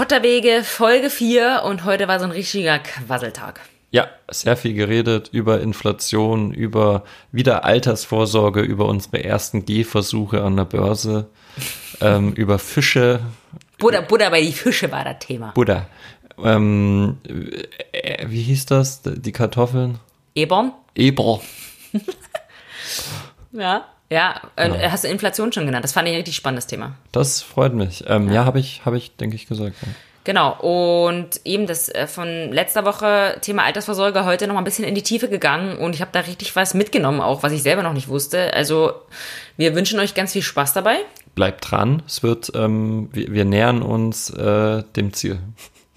Schotterwege Folge 4 und heute war so ein richtiger Quasseltag. Ja, sehr viel geredet über Inflation, über wieder Altersvorsorge, über unsere ersten Gehversuche an der Börse, ähm, über Fische. Buddha, Buddha bei die Fische war das Thema. Buddha. Ähm, äh, wie hieß das? Die Kartoffeln? Eborn? Eber. ja. Ja, äh, hast du Inflation schon genannt? Das fand ich ein richtig spannendes Thema. Das freut mich. Ähm, ja, ja habe ich, hab ich, denke ich, gesagt. Ja. Genau, und eben das äh, von letzter Woche Thema Altersvorsorge heute noch mal ein bisschen in die Tiefe gegangen und ich habe da richtig was mitgenommen, auch was ich selber noch nicht wusste. Also wir wünschen euch ganz viel Spaß dabei. Bleibt dran, es wird, ähm, wir, wir nähern uns äh, dem Ziel.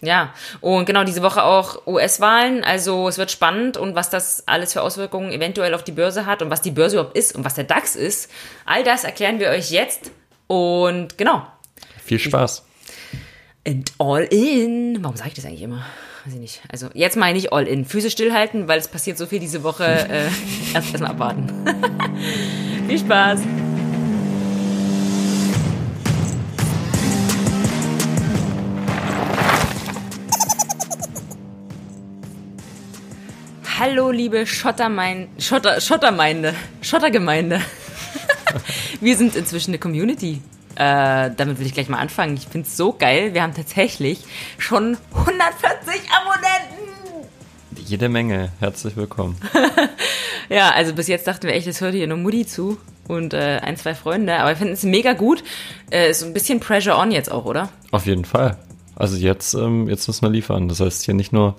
Ja, und genau diese Woche auch US-Wahlen. Also es wird spannend und was das alles für Auswirkungen eventuell auf die Börse hat und was die Börse überhaupt ist und was der DAX ist. All das erklären wir euch jetzt. Und genau. Viel Spaß. And all in. Warum sage ich das eigentlich immer? Weiß ich nicht. Also jetzt meine ich all in. Füße stillhalten, weil es passiert so viel diese Woche. Äh, erst erstmal abwarten. viel Spaß. Hallo, liebe Schottermein Schotter, Schottermeinde, Schottergemeinde. Wir sind inzwischen eine Community. Äh, damit will ich gleich mal anfangen. Ich finde es so geil. Wir haben tatsächlich schon 140 Abonnenten. Jede Menge. Herzlich willkommen. ja, also bis jetzt dachten wir echt, es hört hier nur Mutti zu und äh, ein, zwei Freunde. Aber wir finden es mega gut. Äh, ist ein bisschen Pressure on jetzt auch, oder? Auf jeden Fall. Also jetzt, ähm, jetzt müssen wir liefern. Das heißt hier nicht nur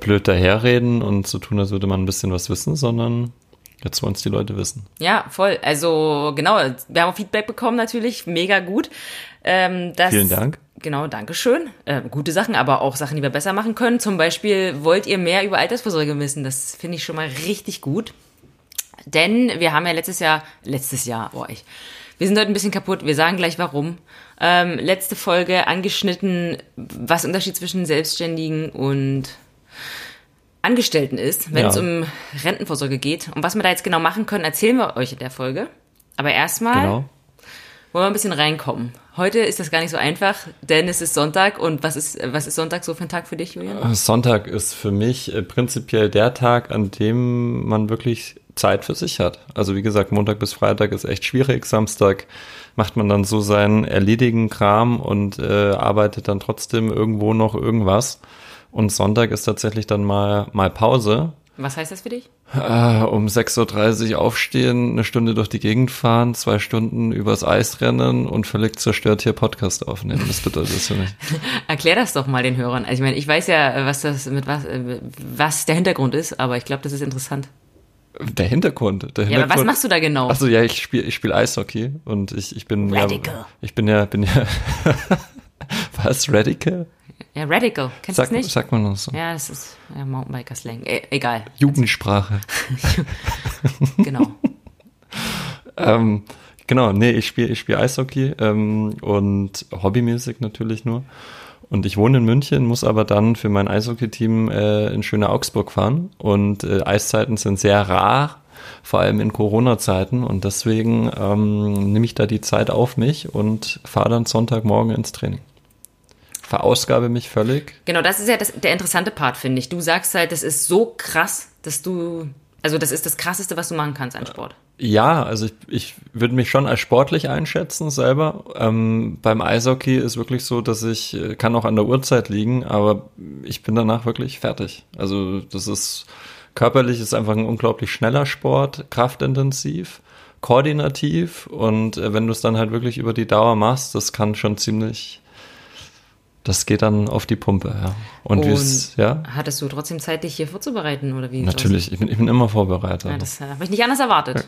blöd daherreden und so tun, als würde man ein bisschen was wissen, sondern jetzt wollen es die Leute wissen. Ja, voll. Also genau, wir haben auch Feedback bekommen natürlich, mega gut. Ähm, das, Vielen Dank. Genau, Dankeschön. Äh, gute Sachen, aber auch Sachen, die wir besser machen können. Zum Beispiel wollt ihr mehr über Altersvorsorge wissen. Das finde ich schon mal richtig gut. Denn wir haben ja letztes Jahr, letztes Jahr, boah, ich, wir sind heute ein bisschen kaputt. Wir sagen gleich warum. Ähm, letzte Folge angeschnitten, was Unterschied zwischen Selbstständigen und Angestellten ist, wenn ja. es um Rentenvorsorge geht. Und was wir da jetzt genau machen können, erzählen wir euch in der Folge. Aber erstmal genau. wollen wir ein bisschen reinkommen. Heute ist das gar nicht so einfach, denn es ist Sonntag. Und was ist, was ist Sonntag so für ein Tag für dich, Julian? Äh, Sonntag ist für mich äh, prinzipiell der Tag, an dem man wirklich Zeit für sich hat. Also wie gesagt, Montag bis Freitag ist echt schwierig. Samstag macht man dann so seinen erledigen Kram und äh, arbeitet dann trotzdem irgendwo noch irgendwas. Und Sonntag ist tatsächlich dann mal, mal Pause. Was heißt das für dich? Äh, um 6.30 Uhr aufstehen, eine Stunde durch die Gegend fahren, zwei Stunden übers Eis rennen und völlig zerstört hier Podcast aufnehmen. Das bedeutet das für mich. Erklär das doch mal den Hörern. Also ich meine, ich weiß ja, was das mit was, was der Hintergrund ist, aber ich glaube, das ist interessant. Der Hintergrund, der Hintergrund. Ja, aber was machst du da genau? Achso, ja, ich spiele ich spiel Eishockey und ich, ich bin Radical. ja, ich bin ja, bin ja, was, Radical? Ja, Radical. Kennst du das nicht? Sagt man das so. Ja, das ist ja, Mountainbiker-Slang. E egal. Jugendsprache. genau. ähm, genau, nee, ich spiele ich spiel Eishockey ähm, und hobbymäßig natürlich nur. Und ich wohne in München, muss aber dann für mein Eishockey-Team äh, in schöne Augsburg fahren. Und äh, Eiszeiten sind sehr rar, vor allem in Corona-Zeiten. Und deswegen ähm, nehme ich da die Zeit auf mich und fahre dann Sonntagmorgen ins Training verausgabe mich völlig. Genau, das ist ja das, der interessante Part, finde ich. Du sagst halt, das ist so krass, dass du, also das ist das Krasseste, was du machen kannst an Sport. Ja, also ich, ich würde mich schon als sportlich einschätzen selber. Ähm, beim Eishockey ist wirklich so, dass ich, äh, kann auch an der Uhrzeit liegen, aber ich bin danach wirklich fertig. Also das ist, körperlich ist einfach ein unglaublich schneller Sport, kraftintensiv koordinativ und äh, wenn du es dann halt wirklich über die Dauer machst, das kann schon ziemlich das geht dann auf die Pumpe, ja. Und, Und ja? hattest du trotzdem Zeit, dich hier vorzubereiten oder wie? Natürlich, ich bin, ich bin immer vorbereitet. Ja, das äh, habe ich nicht anders erwartet.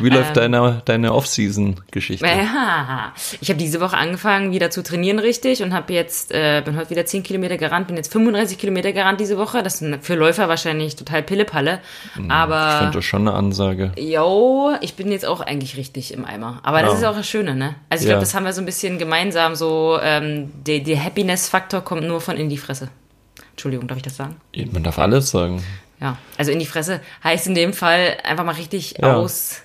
Wie läuft ähm, deine, deine Off-Season-Geschichte? Ja, ich habe diese Woche angefangen, wieder zu trainieren richtig und habe jetzt, äh, bin heute wieder 10 Kilometer gerannt, bin jetzt 35 Kilometer gerannt diese Woche. Das ist für Läufer wahrscheinlich total Pillepalle. Hm, aber. Ich finde das schon eine Ansage. Jo, ich bin jetzt auch eigentlich richtig im Eimer. Aber das ja. ist auch das Schöne, ne? Also ich glaube, das haben wir so ein bisschen gemeinsam, so ähm, die, die Happiness-Faktor kommt nur von in die Fresse. Entschuldigung, darf ich das sagen? Man darf alles sagen. Ja, also in die Fresse heißt in dem Fall einfach mal richtig ja. aus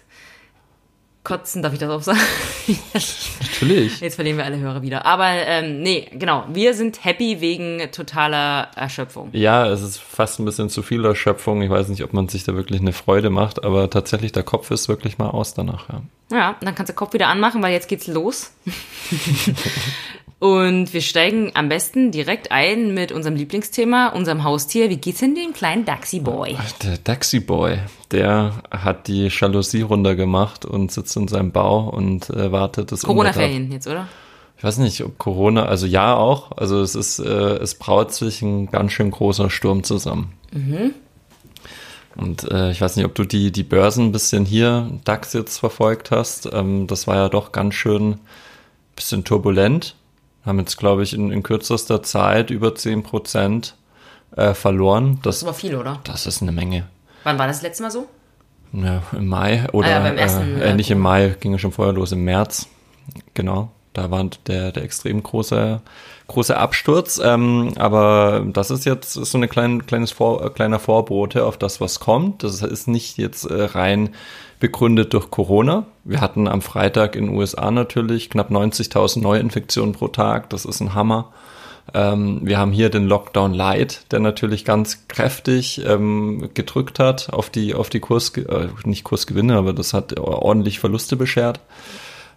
kotzen, darf ich das auch sagen? Natürlich. Jetzt verlieren wir alle Hörer wieder. Aber ähm, nee, genau, wir sind happy wegen totaler Erschöpfung. Ja, es ist fast ein bisschen zu viel Erschöpfung. Ich weiß nicht, ob man sich da wirklich eine Freude macht, aber tatsächlich, der Kopf ist wirklich mal aus danach. Ja, Ja, dann kannst du den Kopf wieder anmachen, weil jetzt geht's los. Und wir steigen am besten direkt ein mit unserem Lieblingsthema, unserem Haustier. Wie geht's denn dem kleinen Daxi Boy? Der Daxi Boy, der hat die Jalousie runtergemacht und sitzt in seinem Bau und äh, wartet das. Corona-Ferien jetzt, oder? Ich weiß nicht, ob Corona, also ja auch. Also es ist, äh, es braut sich ein ganz schön großer Sturm zusammen. Und äh, ich weiß nicht, ob du die, die Börsen ein bisschen hier, DAX jetzt verfolgt hast. Ähm, das war ja doch ganz schön bisschen turbulent. Haben jetzt, glaube ich, in, in kürzester Zeit über 10 Prozent äh, verloren. Das ist Das, aber viel, oder? das ist eine Menge. Wann war das, letzte Mal so? Ja, im Mai oder Ah ja, beim ersten, äh, äh, nicht im Mai, ging ja schon vorher los, im März. Genau, da war der, der extrem große, große Absturz. Ähm, aber das ist jetzt so eine kleine, kleines Vor, äh, kleiner Vorbote auf das, was kommt. Das ist nicht jetzt äh, rein begründet durch Corona. Wir hatten am Freitag in den USA natürlich knapp 90.000 Neuinfektionen pro Tag. Das ist ein Hammer. Ähm, wir haben hier den Lockdown Light, der natürlich ganz kräftig ähm, gedrückt hat auf die, auf die Kurs, äh, nicht Kursgewinne, aber das hat ordentlich Verluste beschert.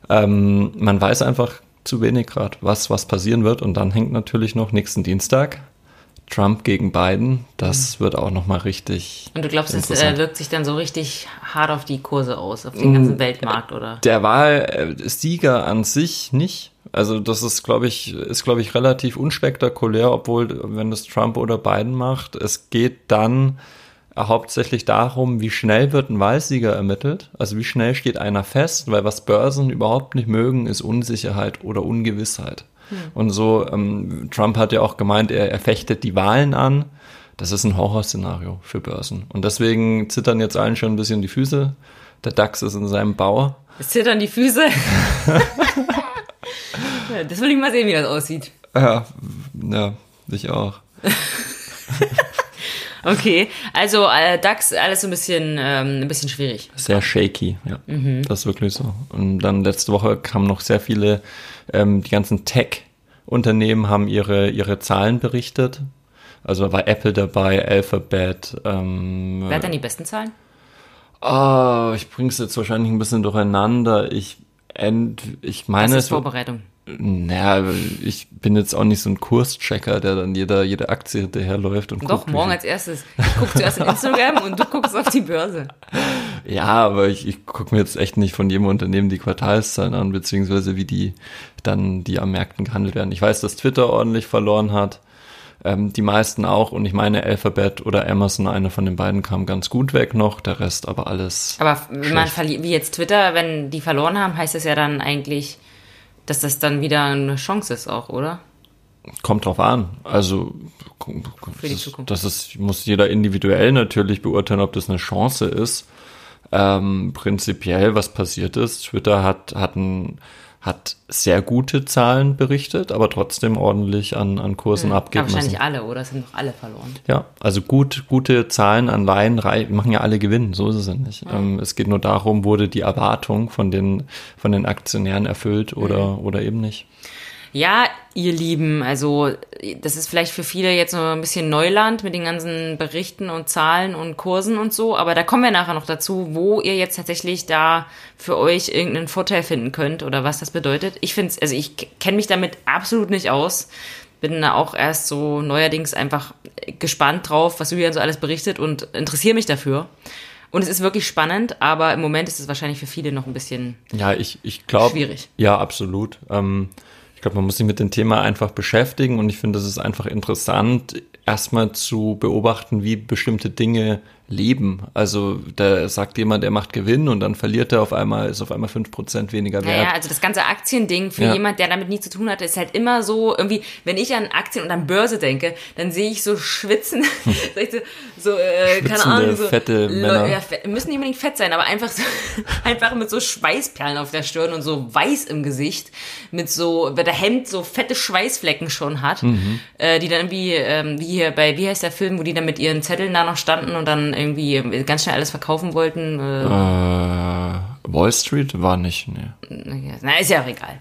Ähm, man weiß einfach zu wenig gerade, was, was passieren wird. Und dann hängt natürlich noch nächsten Dienstag Trump gegen Biden. Das wird auch nochmal richtig. Und du glaubst, es äh, wirkt sich dann so richtig hart auf die Kurse aus, auf den ganzen Weltmarkt, oder? Der Wahlsieger an sich nicht. Also das ist, glaube ich, ist, glaube ich, relativ unspektakulär, obwohl, wenn das Trump oder Biden macht, es geht dann hauptsächlich darum, wie schnell wird ein Wahlsieger ermittelt. Also wie schnell steht einer fest, weil was Börsen überhaupt nicht mögen, ist Unsicherheit oder Ungewissheit. Und so, ähm, Trump hat ja auch gemeint, er, er fechtet die Wahlen an. Das ist ein Horrorszenario für Börsen. Und deswegen zittern jetzt allen schon ein bisschen die Füße. Der DAX ist in seinem Bau. Es zittern die Füße. Das will ich mal sehen, wie das aussieht. Ja, ja, ich auch. Okay, also äh, DAX, alles so ein bisschen, ähm, ein bisschen schwierig. Sehr shaky, ja. Das ist wirklich so. Und dann letzte Woche kamen noch sehr viele, ähm, die ganzen Tech-Unternehmen haben ihre, ihre Zahlen berichtet. Also war Apple dabei, Alphabet. Ähm, Wer hat denn die besten Zahlen? oh, ich bring's jetzt wahrscheinlich ein bisschen durcheinander. Ich, ent, ich Das meine, ist es war- Vorbereitung. Naja, ich bin jetzt auch nicht so ein Kurschecker, der dann jeder, jede Aktie hinterherläuft und Doch, guckt, morgen als erstes. Ich gucke zuerst in Instagram und du guckst auf die Börse. Ja, aber ich, ich gucke mir jetzt echt nicht von jedem Unternehmen die Quartalszahlen an, beziehungsweise wie die dann, die am Märkten gehandelt werden. Ich weiß, dass Twitter ordentlich verloren hat, ähm, die meisten auch, und ich meine Alphabet oder Amazon, einer von den beiden kam ganz gut weg noch, der Rest aber alles. Aber wenn man verliert, wie jetzt Twitter, wenn die verloren haben, heißt das ja dann eigentlich, dass das dann wieder eine Chance ist auch, oder? Kommt drauf an. Also Für die das, Zukunft. das ist, muss jeder individuell natürlich beurteilen, ob das eine Chance ist. Ähm, prinzipiell, was passiert ist, Twitter hat, hat, ein, hat sehr gute Zahlen berichtet, aber trotzdem ordentlich an, an Kursen Aber abgeben wahrscheinlich müssen. alle, oder? Es sind doch alle verloren. Ja, also gut, gute Zahlen an Laien machen ja alle Gewinn, so ist es ja nicht. Ähm, es geht nur darum, wurde die Erwartung von den, von den Aktionären erfüllt oder, oder eben nicht. Ja, ihr Lieben, also das ist vielleicht für viele jetzt so ein bisschen Neuland mit den ganzen Berichten und Zahlen und Kursen und so, aber da kommen wir nachher noch dazu, wo ihr jetzt tatsächlich da für euch irgendeinen Vorteil finden könnt oder was das bedeutet. Ich finde also ich kenne mich damit absolut nicht aus. Bin da auch erst so neuerdings einfach gespannt drauf, was Julian so alles berichtet und interessiere mich dafür. Und es ist wirklich spannend, aber im Moment ist es wahrscheinlich für viele noch ein bisschen Ja, ich, ich glaube. Schwierig. Ja, absolut. Ähm, glaube, man muss sich mit dem Thema einfach beschäftigen und ich finde, es ist einfach interessant, erstmal zu beobachten, wie bestimmte Dinge leben. Also da sagt jemand, er macht Gewinn und dann verliert er auf einmal, ist auf einmal 5% weniger wert. Naja, also das ganze Aktiending für Ja. jemand, der damit nie zu tun hatte, ist halt immer so, irgendwie, wenn ich an Aktien und an Börse denke, dann sehe ich so schwitzen, so, ich so, äh, keine Ahnung, so fette Männer. Ja, müssen nicht unbedingt fett sein, aber einfach so, einfach mit so Schweißperlen auf der Stirn und so weiß im Gesicht, mit so, weil der Hemd so fette Schweißflecken schon hat, Mhm. äh, die dann irgendwie, ähm, wie hier bei, wie heißt der Film, wo die dann mit ihren Zetteln da noch standen und dann irgendwie ganz schnell alles verkaufen wollten. Äh, Äh, Wall Street war nicht, ne. Na, ist ja auch egal.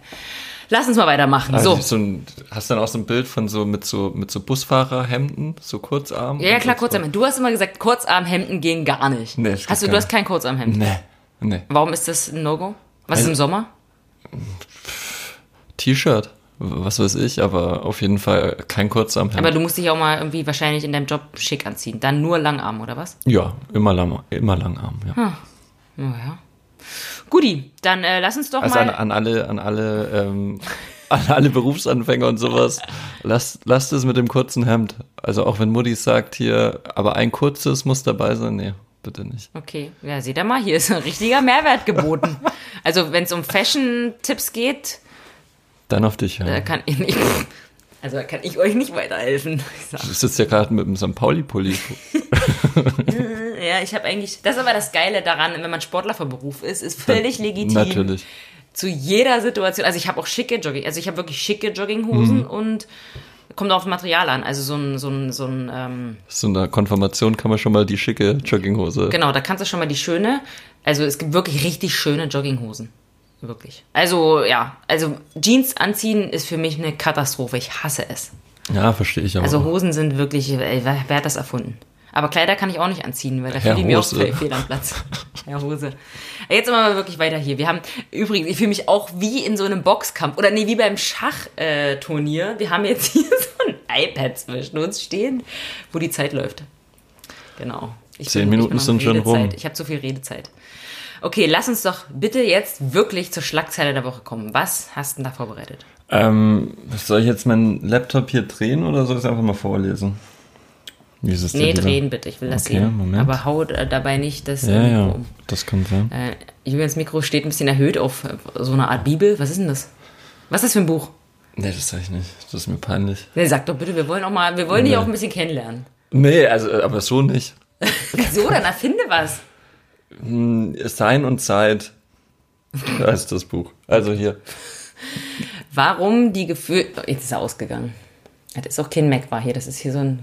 Lass uns mal weitermachen. Also so. so ein, hast du dann auch so ein Bild von so mit so mit so Busfahrerhemden, so Kurzarm? Ja, ja, klar, Kurzarmhemden. Du hast immer gesagt, Kurzarmhemden gehen gar nicht. Nee, hast du, du hast kein Kurzarmhemd. Nee, nee. Warum ist das ein No-Go? Was ist Also- im Sommer? T-Shirt, was weiß ich, aber auf jeden Fall kein Kurzarmhemd. Aber du musst dich auch mal irgendwie wahrscheinlich in deinem Job schick anziehen. Dann nur Langarm, oder was? ja, immer lang, immer Langarm, Hm. ja. Naja. Guti, dann äh, lass uns doch Also an, mal. an alle, an alle, ähm, an alle Berufsanfänger und sowas, lasst, lasst es mit dem kurzen Hemd. Also auch wenn Mutti sagt hier, aber ein kurzes muss dabei sein, nee, bitte nicht. Okay, ja, seht ihr mal, hier ist ein richtiger Mehrwert geboten. Also, wenn es um Fashion-Tipps geht, Dann auf dich, da ja. kann ich nicht. Also, da kann ich euch nicht weiterhelfen. Du sitzt ja gerade mit dem St. Pauli-Pulli. Ja, ich habe eigentlich. Das ist aber das Geile daran, wenn man Sportler vom Beruf ist, ist völlig legitim. Natürlich. Zu jeder Situation. Also, ich habe auch schicke Jogging. Also, ich habe wirklich schicke Jogginghosen Mhm. und kommt auf Material an. Also, so ein, so ein, so ein, ähm, So einer Konfirmation kann man schon mal die schicke Jogginghose. genau, da kannst du schon mal die schöne. Also, es gibt wirklich richtig schöne Jogginghosen. Wirklich. Also, ja. Also, Jeans anziehen ist für mich eine Katastrophe. Ich hasse es. Ja, verstehe ich. Also, auch. Hosen sind wirklich. Ey, wer, hat das erfunden? Aber Kleider kann ich auch nicht anziehen, weil da fühle ich mir auch fehl am Platz. Herr Hose. Jetzt mal wirklich weiter hier. Wir haben übrigens, ich fühle mich auch wie in so einem Boxkampf oder nee, wie beim Schachturnier. Äh. Wir haben jetzt hier so ein iPad zwischen uns stehen, wo die Zeit läuft. Genau. Ich Zehn bin- Minuten sind schon rum. Ich habe zu viel Redezeit. Okay, lass uns doch bitte jetzt wirklich zur Schlagzeile der Woche kommen. Was hast du denn da vorbereitet? Ähm, soll ich jetzt meinen Laptop hier drehen oder soll ich es einfach mal vorlesen? Wie ist es denn Nee, drehen bitte, ich will das Okay, sehen. Moment. Aber hau äh, dabei nicht das äh, Ja, Mikro ja, um. das kann sein. Äh, Julians Mikro steht ein bisschen erhöht auf äh, so eine Art Bibel. Was ist denn das? Was ist das für ein Buch? Nee, das sag ich nicht. Das ist mir peinlich. Nee, sag doch bitte, wir wollen auch mal, wir wollen dich Nee. auch ein bisschen kennenlernen. Nee, also, aber so nicht. So, dann erfinde was. Sein und Zeit. Da ist das Buch. Also hier. Warum die Gefühle. Oh, jetzt ist er ausgegangen. Das ist auch kein Mac war hier, das ist hier so ein.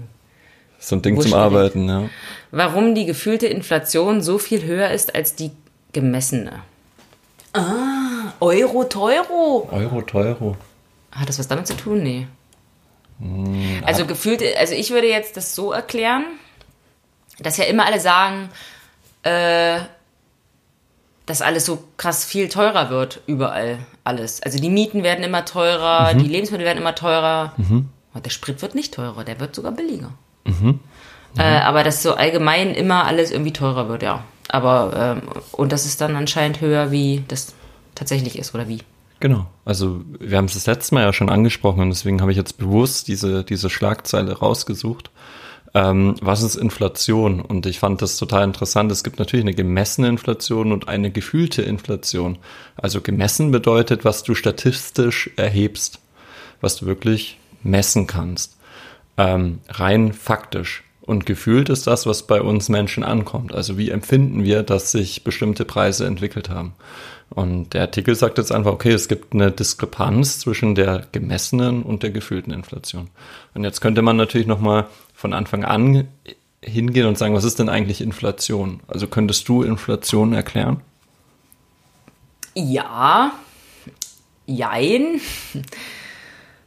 So ein Ding zum. Arbeiten, ja. Warum die gefühlte Inflation so viel höher ist als die gemessene. Ah, Euro teuro. Euro, Teuro. Hat das was damit zu tun? Nee. Hm, Also gefühlt, also ich würde jetzt das so erklären, dass ja immer alle sagen, äh, dass alles so krass viel teurer wird, überall alles. Also die Mieten werden immer teurer, Mhm. die Lebensmittel werden immer teurer. Und der Sprit wird nicht teurer, der wird sogar billiger. Mhm. Äh, aber dass so allgemein immer alles irgendwie teurer wird, ja. Aber, ähm, und das ist dann anscheinend höher, wie das tatsächlich ist, oder wie? Genau. Also wir haben es das letzte Mal ja schon angesprochen und deswegen habe ich jetzt bewusst diese, diese Schlagzeile rausgesucht. Ähm, was ist Inflation? Und ich fand das total interessant. Es gibt natürlich eine gemessene Inflation und eine gefühlte Inflation. Also gemessen bedeutet, was du statistisch erhebst, was du wirklich messen kannst. Ähm, rein faktisch. Und gefühlt ist das, was bei uns Menschen ankommt. Also wie empfinden wir, dass sich bestimmte Preise entwickelt haben. Und der Artikel sagt jetzt einfach, okay, es gibt eine Diskrepanz zwischen der gemessenen und der gefühlten Inflation. Und jetzt könnte man natürlich nochmal von Anfang an hingehen und sagen, was ist denn eigentlich Inflation? Also könntest du Inflation erklären? Ja. Jein.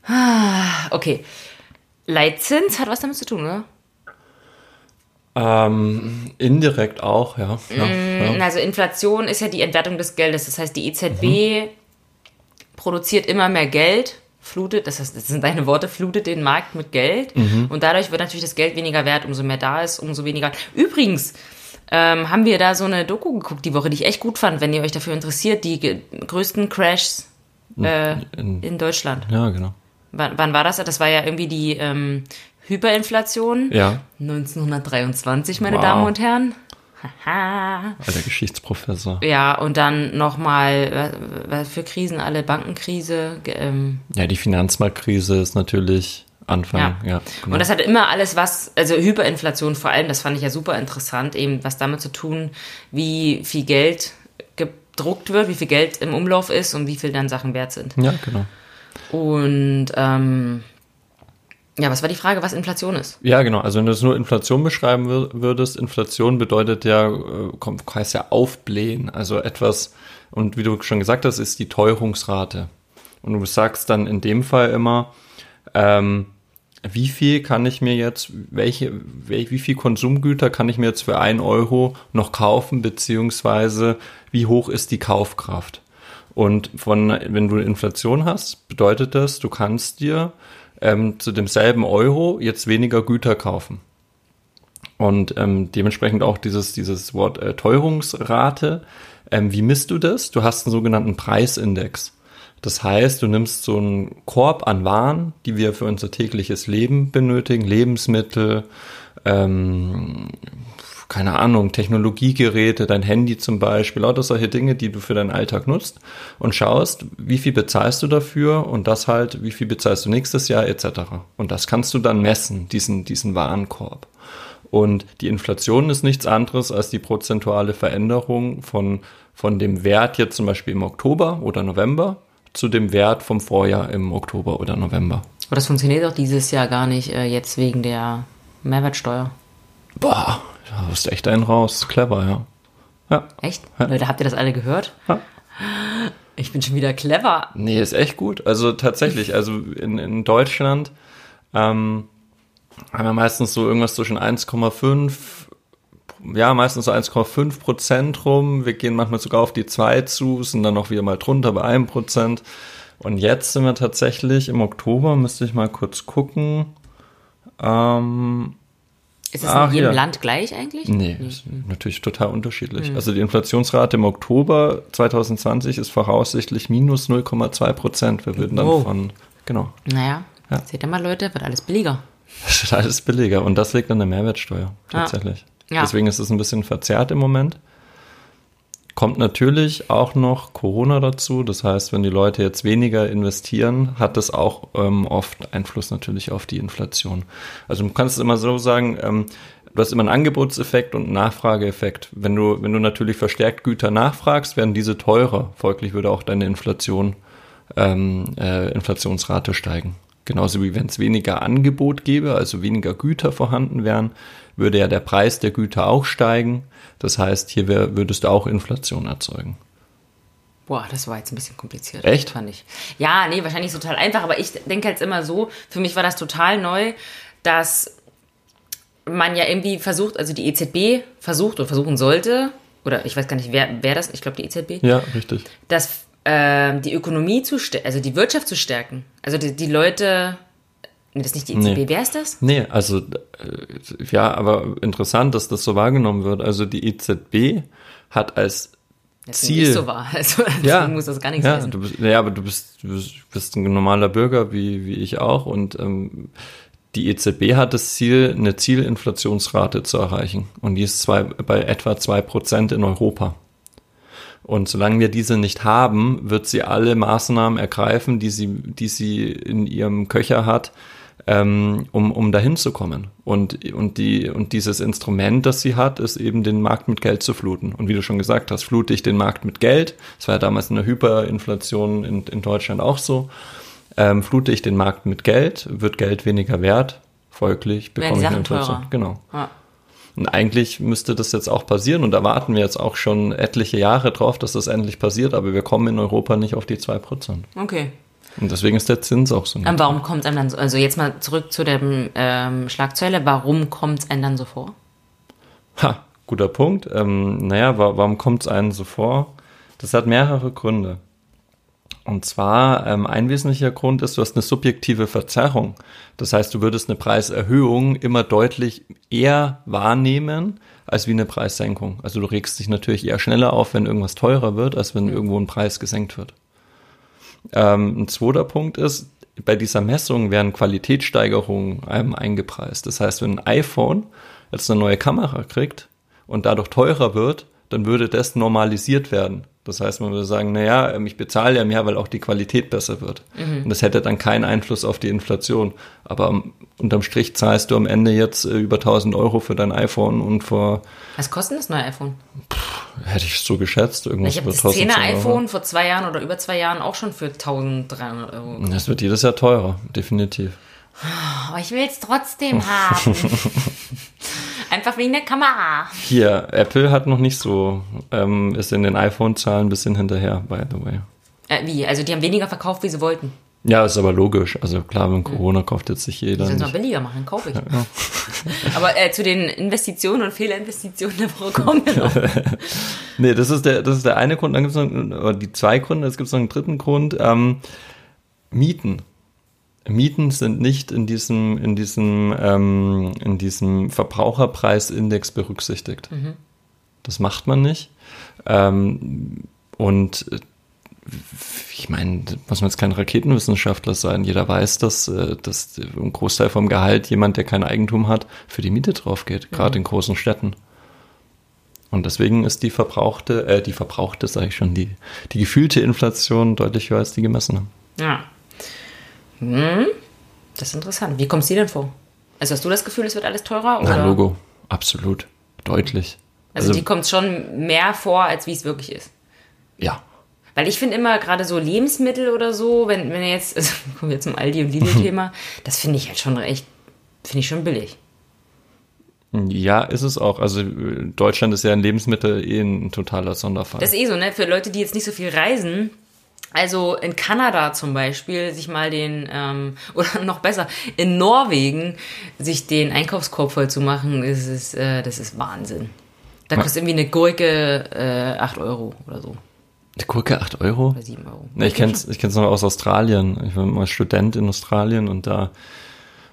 Ah, Okay. Leitzins hat was damit zu tun, oder? Ähm, indirekt auch, ja. ja, ja. Also Inflation ist ja die Entwertung des Geldes. Das heißt, die EZB produziert immer mehr Geld, flutet, das, heißt, das sind deine Worte, flutet den Markt mit Geld. Und dadurch wird natürlich das Geld weniger wert. Umso mehr da ist, umso weniger. Übrigens ähm, haben wir da so eine Doku geguckt die Woche, die ich echt gut fand, wenn ihr euch dafür interessiert. Die größten Crashs äh, In, in Deutschland. ja, genau. Wann, wann war das? Das war ja irgendwie die ähm, Hyperinflation. Ja, 1923, meine Wow. Damen und Herren. Haha. alter Geschichtsprofessor. Ja, und dann nochmal, was für Krisen alle, Bankenkrise. Ähm, Ja, die Finanzmarktkrise ist natürlich Anfang, ja. ja. genau. Und das hat immer alles was, also Hyperinflation vor allem, das fand ich ja super interessant, eben was damit zu tun, wie viel Geld gedruckt wird, wie viel Geld im Umlauf ist und wie viel dann Sachen wert sind. ja, genau. Und ähm, Ja, was war die Frage, was Inflation ist? Ja, genau. Also wenn du es nur Inflation beschreiben wür- würdest, Inflation bedeutet ja, äh, kommt, heißt ja aufblähen. Also etwas, und wie du schon gesagt hast, ist die Teuerungsrate. Und du sagst dann in dem Fall immer, ähm, wie viel kann ich mir jetzt, welche, wel, wie viel Konsumgüter kann ich mir jetzt für ein Euro noch kaufen, beziehungsweise wie hoch ist die Kaufkraft? Und von, wenn du Inflation hast, bedeutet das, du kannst dir ähm, zu demselben Euro jetzt weniger Güter kaufen. Und ähm, dementsprechend auch dieses, dieses Wort äh, Teuerungsrate. Ähm, wie misst du das? Du hast einen sogenannten Preisindex. Das heißt, du nimmst so einen Korb an Waren, die wir für unser tägliches Leben benötigen, Lebensmittel, ähm, keine Ahnung, Technologiegeräte, dein Handy zum Beispiel, lauter solche Dinge, die du für deinen Alltag nutzt und schaust, wie viel bezahlst du dafür und das halt, wie viel bezahlst du nächstes Jahr etc. Und das kannst du dann messen, diesen, diesen Warenkorb. Und die Inflation ist nichts anderes als die prozentuale Veränderung von, von dem Wert jetzt zum Beispiel im Oktober oder November zu dem Wert vom Vorjahr im Oktober oder November. Aber das funktioniert doch dieses Jahr gar nicht, äh, jetzt wegen der Mehrwertsteuer. Boah, da ist echt einen raus. Clever, ja. Ja. Echt? Leute, habt ihr das alle gehört? Ja. Ich bin schon wieder clever. Nee, ist echt gut. Also tatsächlich, also in, in Deutschland ähm, haben wir meistens so irgendwas zwischen 1,5, ja, meistens so 1,5 Prozent rum. Wir gehen manchmal sogar auf die 2 zu, sind dann noch wieder mal drunter bei 1 Prozent. Und jetzt sind wir tatsächlich im Oktober, müsste ich mal kurz gucken. Ähm, Ist es Ach, in jedem ja. Land gleich eigentlich? Nee, ist natürlich total unterschiedlich. Also die Inflationsrate im Oktober 2020 ist voraussichtlich minus 0,2 Prozent. Wir würden dann Wow. von, genau, Naja, Ja. seht ihr mal, Leute, wird alles billiger. das ist alles billiger. Und das liegt an der Mehrwertsteuer, tatsächlich. Ja. Deswegen ist es ein bisschen verzerrt im Moment. Kommt natürlich auch noch Corona dazu. Das heißt, wenn die Leute jetzt weniger investieren, hat das auch ähm, oft Einfluss natürlich auf die Inflation. Also du kannst es immer so sagen, ähm, du hast immer einen Angebotseffekt und einen Nachfrageeffekt. Wenn du, wenn du natürlich verstärkt Güter nachfragst, werden diese teurer. Folglich würde auch deine Inflation, ähm, äh, Inflationsrate steigen. Genauso wie wenn es weniger Angebot gäbe, also weniger Güter vorhanden wären, würde ja der Preis der Güter auch steigen. Das heißt, hier wär, würdest du auch Inflation erzeugen. Boah, das war jetzt ein bisschen kompliziert. Echt? Fand ich. Ja, nee, wahrscheinlich total einfach, aber ich denke jetzt immer so, für mich war das total neu, dass man ja irgendwie versucht, also die EZB versucht oder versuchen sollte, oder ich weiß gar nicht, wer, wer das, ich glaube die EZB, Ja, richtig. dass äh, die Ökonomie zu also die Wirtschaft zu stärken. Also die, die Leute, nee, das ist nicht die EZB, Nee. wer ist das? Nee, also äh, ja, aber interessant, dass das so wahrgenommen wird. Also die EZB hat als Deswegen Ziel. ich so war. Also ja, muss das gar nichts ja, du bist, ja, aber du bist, du bist, bist ein normaler Bürger wie, wie ich auch und ähm, die EZB hat das Ziel, eine Zielinflationsrate zu erreichen und die ist zwei, bei etwa 2% in Europa. Und solange wir diese nicht haben, wird sie alle Maßnahmen ergreifen, die sie, die sie in ihrem Köcher hat, ähm, um, um dahin zu kommen. Und, und, die, und dieses Instrument, das sie hat, ist eben den Markt mit Geld zu fluten. Und wie du schon gesagt hast, flute ich den Markt mit Geld. Das war ja damals in der Hyperinflation in, in Deutschland auch so. Ähm, flute ich den Markt mit Geld, wird Geld weniger wert. Folglich bekomme ich eine Inflation. teurer. Genau. Ja. Und eigentlich müsste das jetzt auch passieren und da warten wir jetzt auch schon etliche Jahre drauf, dass das endlich passiert, aber wir kommen in Europa nicht auf die 2%. Okay. Und deswegen ist der Zins auch so. Und warum kommt es einem dann so, also jetzt mal zurück zu dem ähm, Schlagzeile, warum kommt es einem dann so vor? Ha, guter Punkt. Ähm, naja, wa warum kommt es einem so vor? Das hat mehrere Gründe. Und zwar, ähm, ein wesentlicher Grund ist, du hast eine subjektive Verzerrung. Das heißt, du würdest eine Preiserhöhung immer deutlich eher wahrnehmen, als wie eine Preissenkung. Also du regst dich natürlich eher schneller auf, wenn irgendwas teurer wird, als wenn irgendwo ein Preis gesenkt wird. Ähm, ein zweiter Punkt ist, bei dieser Messung werden Qualitätssteigerungen ähm, eingepreist. Das heißt, wenn ein iPhone jetzt eine neue Kamera kriegt und dadurch teurer wird, dann würde das normalisiert werden. Das heißt, man würde sagen, naja, ähm, ich bezahle ja mehr, weil auch die Qualität besser wird. Und das hätte dann keinen Einfluss auf die Inflation. Aber unterm Strich zahlst du am Ende jetzt äh, über 1000 Euro für dein iPhone und vor, Was kostet das neue iPhone? hätte ich so geschätzt, irgendwas Ich habe das 10er 1200 Euro. iPhone vor zwei Jahren oder über zwei Jahren auch schon für 1300 Euro. gekauft. Das wird jedes Jahr teurer, definitiv. Oh, aber ich will es trotzdem haben. Einfach wegen der Kamera. Hier, Apple hat noch nicht so, ähm, ist in den iPhone-Zahlen ein bisschen hinterher, by the way. Äh, wie? Also die haben weniger verkauft, wie sie wollten. Ja, ist aber logisch. Also klar, wenn Corona kauft jetzt sich jeder. Die sollen es mal billiger machen, kaufe ich. Aber äh, zu den Investitionen und Fehlerinvestitionen der Woche kommen wir noch. Nee, das ist der, das ist der eine Grund. Dann gibt es noch oder die zwei Gründe. Es gibt noch einen dritten Grund. Ähm, Mieten. Mieten sind nicht in diesem, in diesem, ähm, in diesem Verbraucherpreisindex berücksichtigt. Das macht man nicht. Ähm, und ich meine, da muss man jetzt kein Raketenwissenschaftler sein. Jeder weiß, dass, äh, dass ein Großteil vom Gehalt jemand, der kein Eigentum hat, für die Miete drauf geht, gerade in großen Städten. Und deswegen ist die verbrauchte, äh, die verbrauchte, sage ich schon, die, die gefühlte Inflation deutlich höher als die gemessene. Ja. Hm, das ist interessant. Wie kommst du dir denn vor? Also hast du das Gefühl, es wird alles teurer? Oder? Na, Logo, absolut, deutlich. Also, die kommt schon mehr vor, als wie es wirklich ist. ja, Weil ich finde immer gerade so Lebensmittel oder so, wenn, wenn jetzt, also kommen wir zum Aldi und Lidl-Thema, das finde ich halt schon echt, finde ich schon billig. ja, ist es auch. Also äh, Deutschland ist ja in Lebensmittel eh ein totaler Sonderfall. Das ist eh so, ne? Für Leute, die jetzt nicht so viel reisen. Also in Kanada zum Beispiel sich mal den, ähm, oder noch besser, in Norwegen sich den Einkaufskorb voll zu machen, ist, ist, äh, das ist Wahnsinn. Da kostet irgendwie eine Gurke äh, 8 Euro oder so. Die Gurke 8 Euro? Oder 7 Euro. Ne, ich kenn's, ich kenn's noch aus Australien. Ich war mal Student in Australien und da,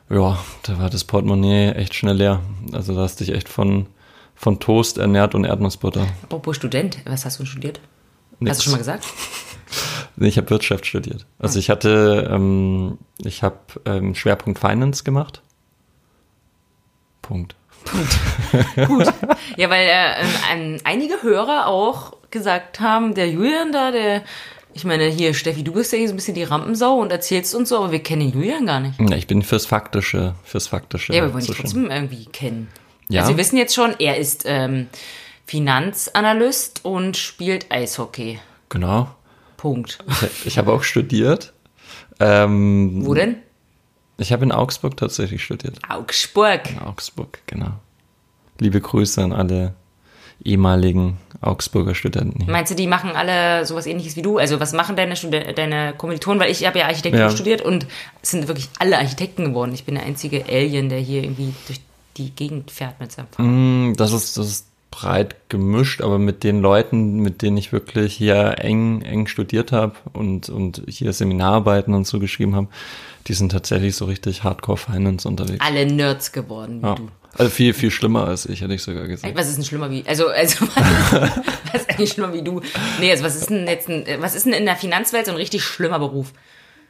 ja, da war das Portemonnaie echt schnell leer. Also da hast dich echt von, von Toast ernährt und Erdnussbutter. Apropos Student, was hast du denn studiert? Nix. Hast du schon mal gesagt? Nee, ich habe Wirtschaft studiert. Also ich hatte, ähm, ich habe ähm, Schwerpunkt Finance gemacht. Punkt. Gut. Ja, weil äh, ähm, einige Hörer auch gesagt haben, der Julian da, der, ich meine, hier, Steffi, du bist ja hier so ein bisschen die Rampensau und erzählst uns so, aber wir kennen Julian gar nicht. Ja, ich bin fürs Faktische, fürs Faktische. Ja, wir wollen ihn zuständig. trotzdem irgendwie kennen. Ja. Also wir wissen jetzt schon, er ist ähm, Finanzanalyst und spielt Eishockey. Genau. Punkt. Ich habe auch studiert. Ähm, Wo denn? ich habe in Augsburg tatsächlich studiert. Augsburg. Augsburg, genau. Liebe Grüße an alle ehemaligen Augsburger Studenten hier. Meinst du, die machen alle sowas ähnliches wie du? Also was machen deine, Studen deine Kommilitonen? Weil ich habe ja Architektur Ja. studiert und es sind wirklich alle Architekten geworden. Ich bin der einzige Alien, der hier irgendwie durch die Gegend fährt mit seinem Fahrrad. Mm, Das ist, das ist breit gemischt, aber mit den Leuten, mit denen ich wirklich hier eng, eng studiert habe und, und hier Seminararbeiten und so geschrieben habe, die sind tatsächlich so richtig Hardcore Finance unterwegs. Alle Nerds geworden wie Ja. du. Also viel, viel schlimmer als ich, hätte ich sogar gesagt. Was ist denn schlimmer wie, also, also, was ist eigentlich schlimmer wie du? Nee, also, was ist denn jetzt ein, was ist denn in der Finanzwelt so ein richtig schlimmer Beruf?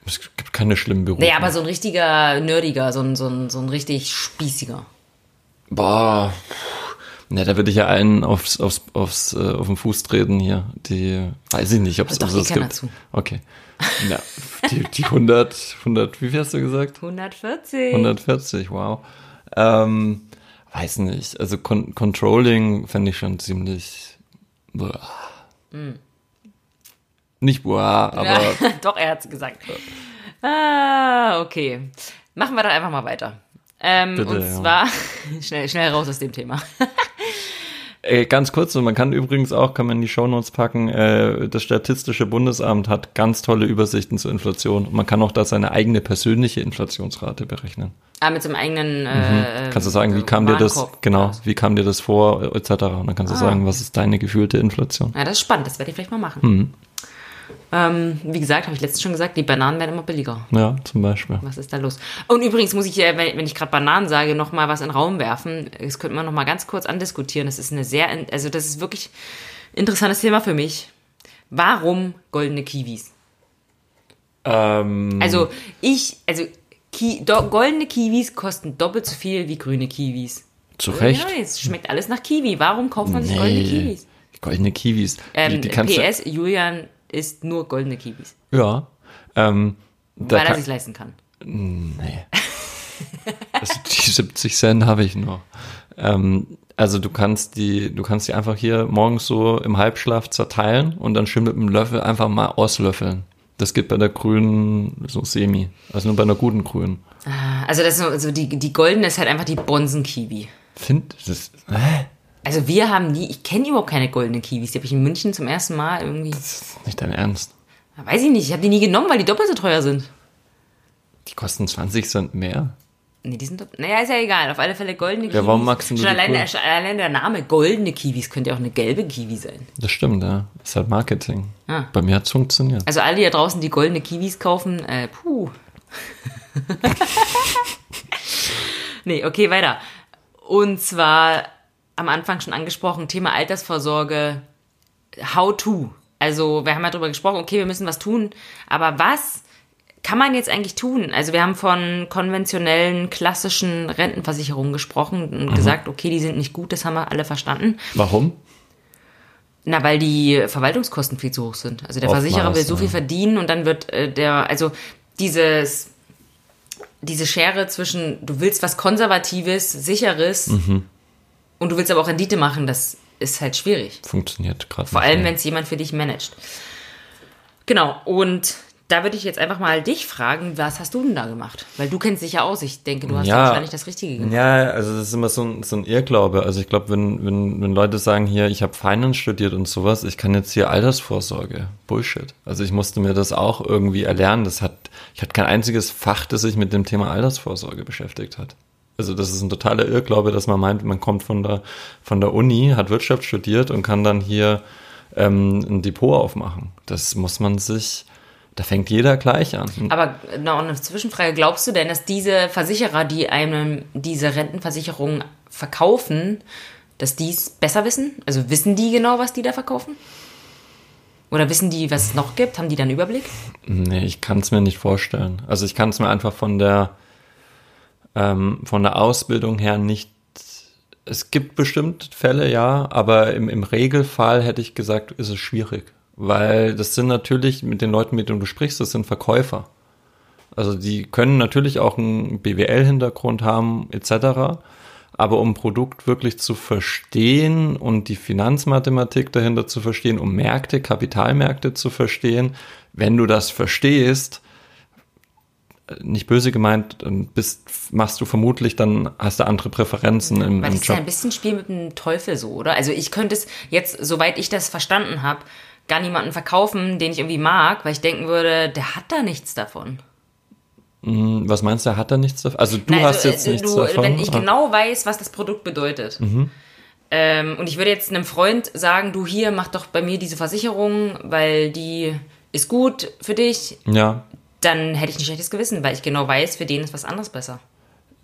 Es gibt keine schlimmen Berufe. Nee, aber so ein richtiger Nerdiger, so ein, so ein, so ein richtig spießiger. Boah. Ne, da würde ich ja einen aufs, aufs, aufs, äh, auf den Fuß treten hier. Die, weiß ich nicht, ob es es eh gibt. zu. Okay. Ja, die, die 100, 100, wie viel hast du gesagt? 140. 140, wow. Ähm, weiß nicht. Also Con Controlling fände ich schon ziemlich. Boah. Nicht boah, aber Ja, doch, er hat's gesagt. Ah, okay. Machen wir dann einfach mal weiter. Ähm, Bitte, und ja. zwar, schnell, schnell raus aus dem Thema. Äh, ganz kurz, und man kann übrigens auch, kann man in die Shownotes packen, äh, das Statistische Bundesamt hat ganz tolle Übersichten zur Inflation. Und man kann auch da seine eigene persönliche Inflationsrate berechnen. ah, mit so einem eigenen. Äh, Mhm. Kannst du sagen, wie kam dir das, genau, wie kam dir das vor, etc. Und dann kannst du Ah. sagen, was ist deine gefühlte Inflation? Ja, das ist spannend, das werde ich vielleicht mal machen. Mhm. Ähm, wie gesagt, habe ich letztens schon gesagt, die Bananen werden immer billiger. Ja, zum Beispiel. Was ist da los? Und übrigens muss ich, äh, wenn ich gerade Bananen sage, noch mal was in den Raum werfen. Das könnte man noch mal ganz kurz andiskutieren. Das ist eine sehr, also das ist wirklich ein interessantes Thema für mich. Warum goldene Kiwis? Ähm, Also ich, also Ki do, goldene Kiwis kosten doppelt so viel wie grüne Kiwis. zu Recht. Ja, es schmeckt alles nach Kiwi. Warum kauft man sich goldene Kiwis? Goldene Kiwis. Ähm, die, die PS, Julian isst nur goldene Kiwis, ja. Ähm, da weil er sich leisten kann. nee. Also die 70 Cent habe ich noch. Ähm, also du kannst die, du kannst die einfach hier morgens so im Halbschlaf zerteilen und dann schön mit einem Löffel einfach mal auslöffeln. Das geht bei der grünen so semi. Also nur bei einer guten grünen. Ah, also das ist so, also die, die goldene ist halt einfach die Bonsen-Kiwi. Find, das, hä? Also wir haben nie, ich kenne überhaupt keine goldene Kiwis. Die habe ich in München zum ersten Mal irgendwie. Das ist nicht dein Ernst. Weiß ich nicht, ich habe die nie genommen, weil die doppelt so teuer sind. Die kosten 20 Cent mehr. Nee, die sind doppelt. Naja, ist ja egal. Auf alle Fälle goldene Kiwis. Ja, warum magst du Schon allein, cool? der, allein der Name goldene Kiwis könnte ja auch eine gelbe Kiwi sein. Das stimmt, ja. Ist halt Marketing. Ah. Bei mir hat es funktioniert. Also alle, die da draußen die goldene Kiwis kaufen, äh, puh. nee, okay, weiter. Und zwar am Anfang schon angesprochen, Thema Altersvorsorge, how to. Also wir haben ja darüber gesprochen, okay, wir müssen was tun, aber was kann man jetzt eigentlich tun? Also wir haben von konventionellen, klassischen Rentenversicherungen gesprochen und gesagt, okay, die sind nicht gut, das haben wir alle verstanden. Warum? Na, weil die Verwaltungskosten viel zu hoch sind. Also der Oftmals, Versicherer will so viel verdienen und dann wird äh, der, also dieses, diese Schere zwischen, du willst was Konservatives, Sicheres Mhm. Und du willst aber auch Rendite machen, das ist halt schwierig. Funktioniert gerade Vor allem, wenn es jemand für dich managt. Genau, und da würde ich jetzt einfach mal dich fragen, was hast du denn da gemacht? Weil du kennst dich ja aus. Ich denke, du hast Ja. wahrscheinlich das Richtige gemacht. Ja, also das ist immer so ein, so ein Irrglaube. Also ich glaube, wenn, wenn, wenn Leute sagen, hier, ich habe Finance studiert und sowas, ich kann jetzt hier Altersvorsorge. Bullshit. Also ich musste mir das auch irgendwie erlernen. Das hat, ich hatte kein einziges Fach, das sich mit dem Thema Altersvorsorge beschäftigt hat. Also das ist ein totaler Irrglaube, dass man meint, man kommt von der, von der Uni, hat Wirtschaft studiert und kann dann hier ähm, ein Depot aufmachen. Das muss man sich, da fängt jeder gleich an. Aber noch eine Zwischenfrage. Glaubst du denn, dass diese Versicherer, die einem diese Rentenversicherung verkaufen, dass die es besser wissen? Also wissen die genau, was die da verkaufen? Oder wissen die, was es noch gibt? Haben die dann einen Überblick? Nee, ich kann es mir nicht vorstellen. Also ich kann es mir einfach von der ähm, von der Ausbildung her nicht. Es gibt bestimmt Fälle, ja, aber im, im Regelfall hätte ich gesagt, ist es schwierig. Weil das sind natürlich mit den Leuten, mit denen du sprichst, das sind Verkäufer. Also die können natürlich auch einen BWL-Hintergrund haben, etc. Aber um Produkt wirklich zu verstehen und die Finanzmathematik dahinter zu verstehen, um Märkte, Kapitalmärkte zu verstehen, wenn du das verstehst, nicht böse gemeint, bist, machst du vermutlich, dann hast du andere Präferenzen im, Weil im das ist ja Job. ein bisschen Spiel mit dem Teufel so, oder? Also ich könnte es jetzt, soweit ich das verstanden habe, gar niemanden verkaufen, den ich irgendwie mag, weil ich denken würde, der hat da nichts davon. Was meinst du, hat er nichts davon? Also du hast also, jetzt äh, nichts du, davon? Wenn ich genau weiß, was das Produkt bedeutet. Ähm, und ich würde jetzt einem Freund sagen, du hier, mach doch bei mir diese Versicherung, weil die ist gut für dich. Ja, Dann hätte ich ein schlechtes Gewissen, weil ich genau weiß, für den ist was anderes besser.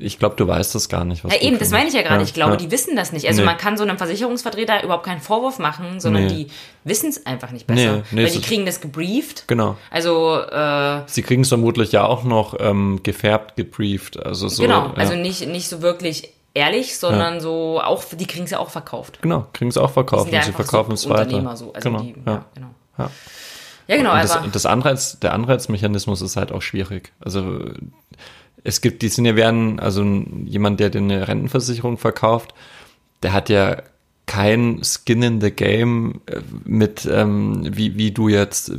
ich glaube, du weißt das gar nicht. Was Ja, eben, das meine ich ja gerade. Ja, ich glaube, ja. die wissen das nicht. Also Nee. man kann so einem Versicherungsvertreter überhaupt keinen Vorwurf machen, sondern Nee. die wissen es einfach nicht besser. Nee, nee, weil die so- kriegen das gebrieft. Genau. Also, äh, Sie kriegen es vermutlich ja auch noch ähm, gefärbt, gebrieft. Also so, genau, also nicht, nicht so wirklich ehrlich, sondern so auch, die kriegen es ja auch verkauft. Genau, kriegen es auch verkauft und sie verkaufen es weiter. Subunternehmer So. Also genau, die, ja. ja, genau. Ja. Ja, genau, Und das, aber das Anreiz, der Anreizmechanismus ist halt auch schwierig. Also es gibt, die sind ja werden, also jemand, der dir eine Rentenversicherung verkauft, der hat ja kein Skin in the Game äh, mit, ähm, wie, wie du jetzt,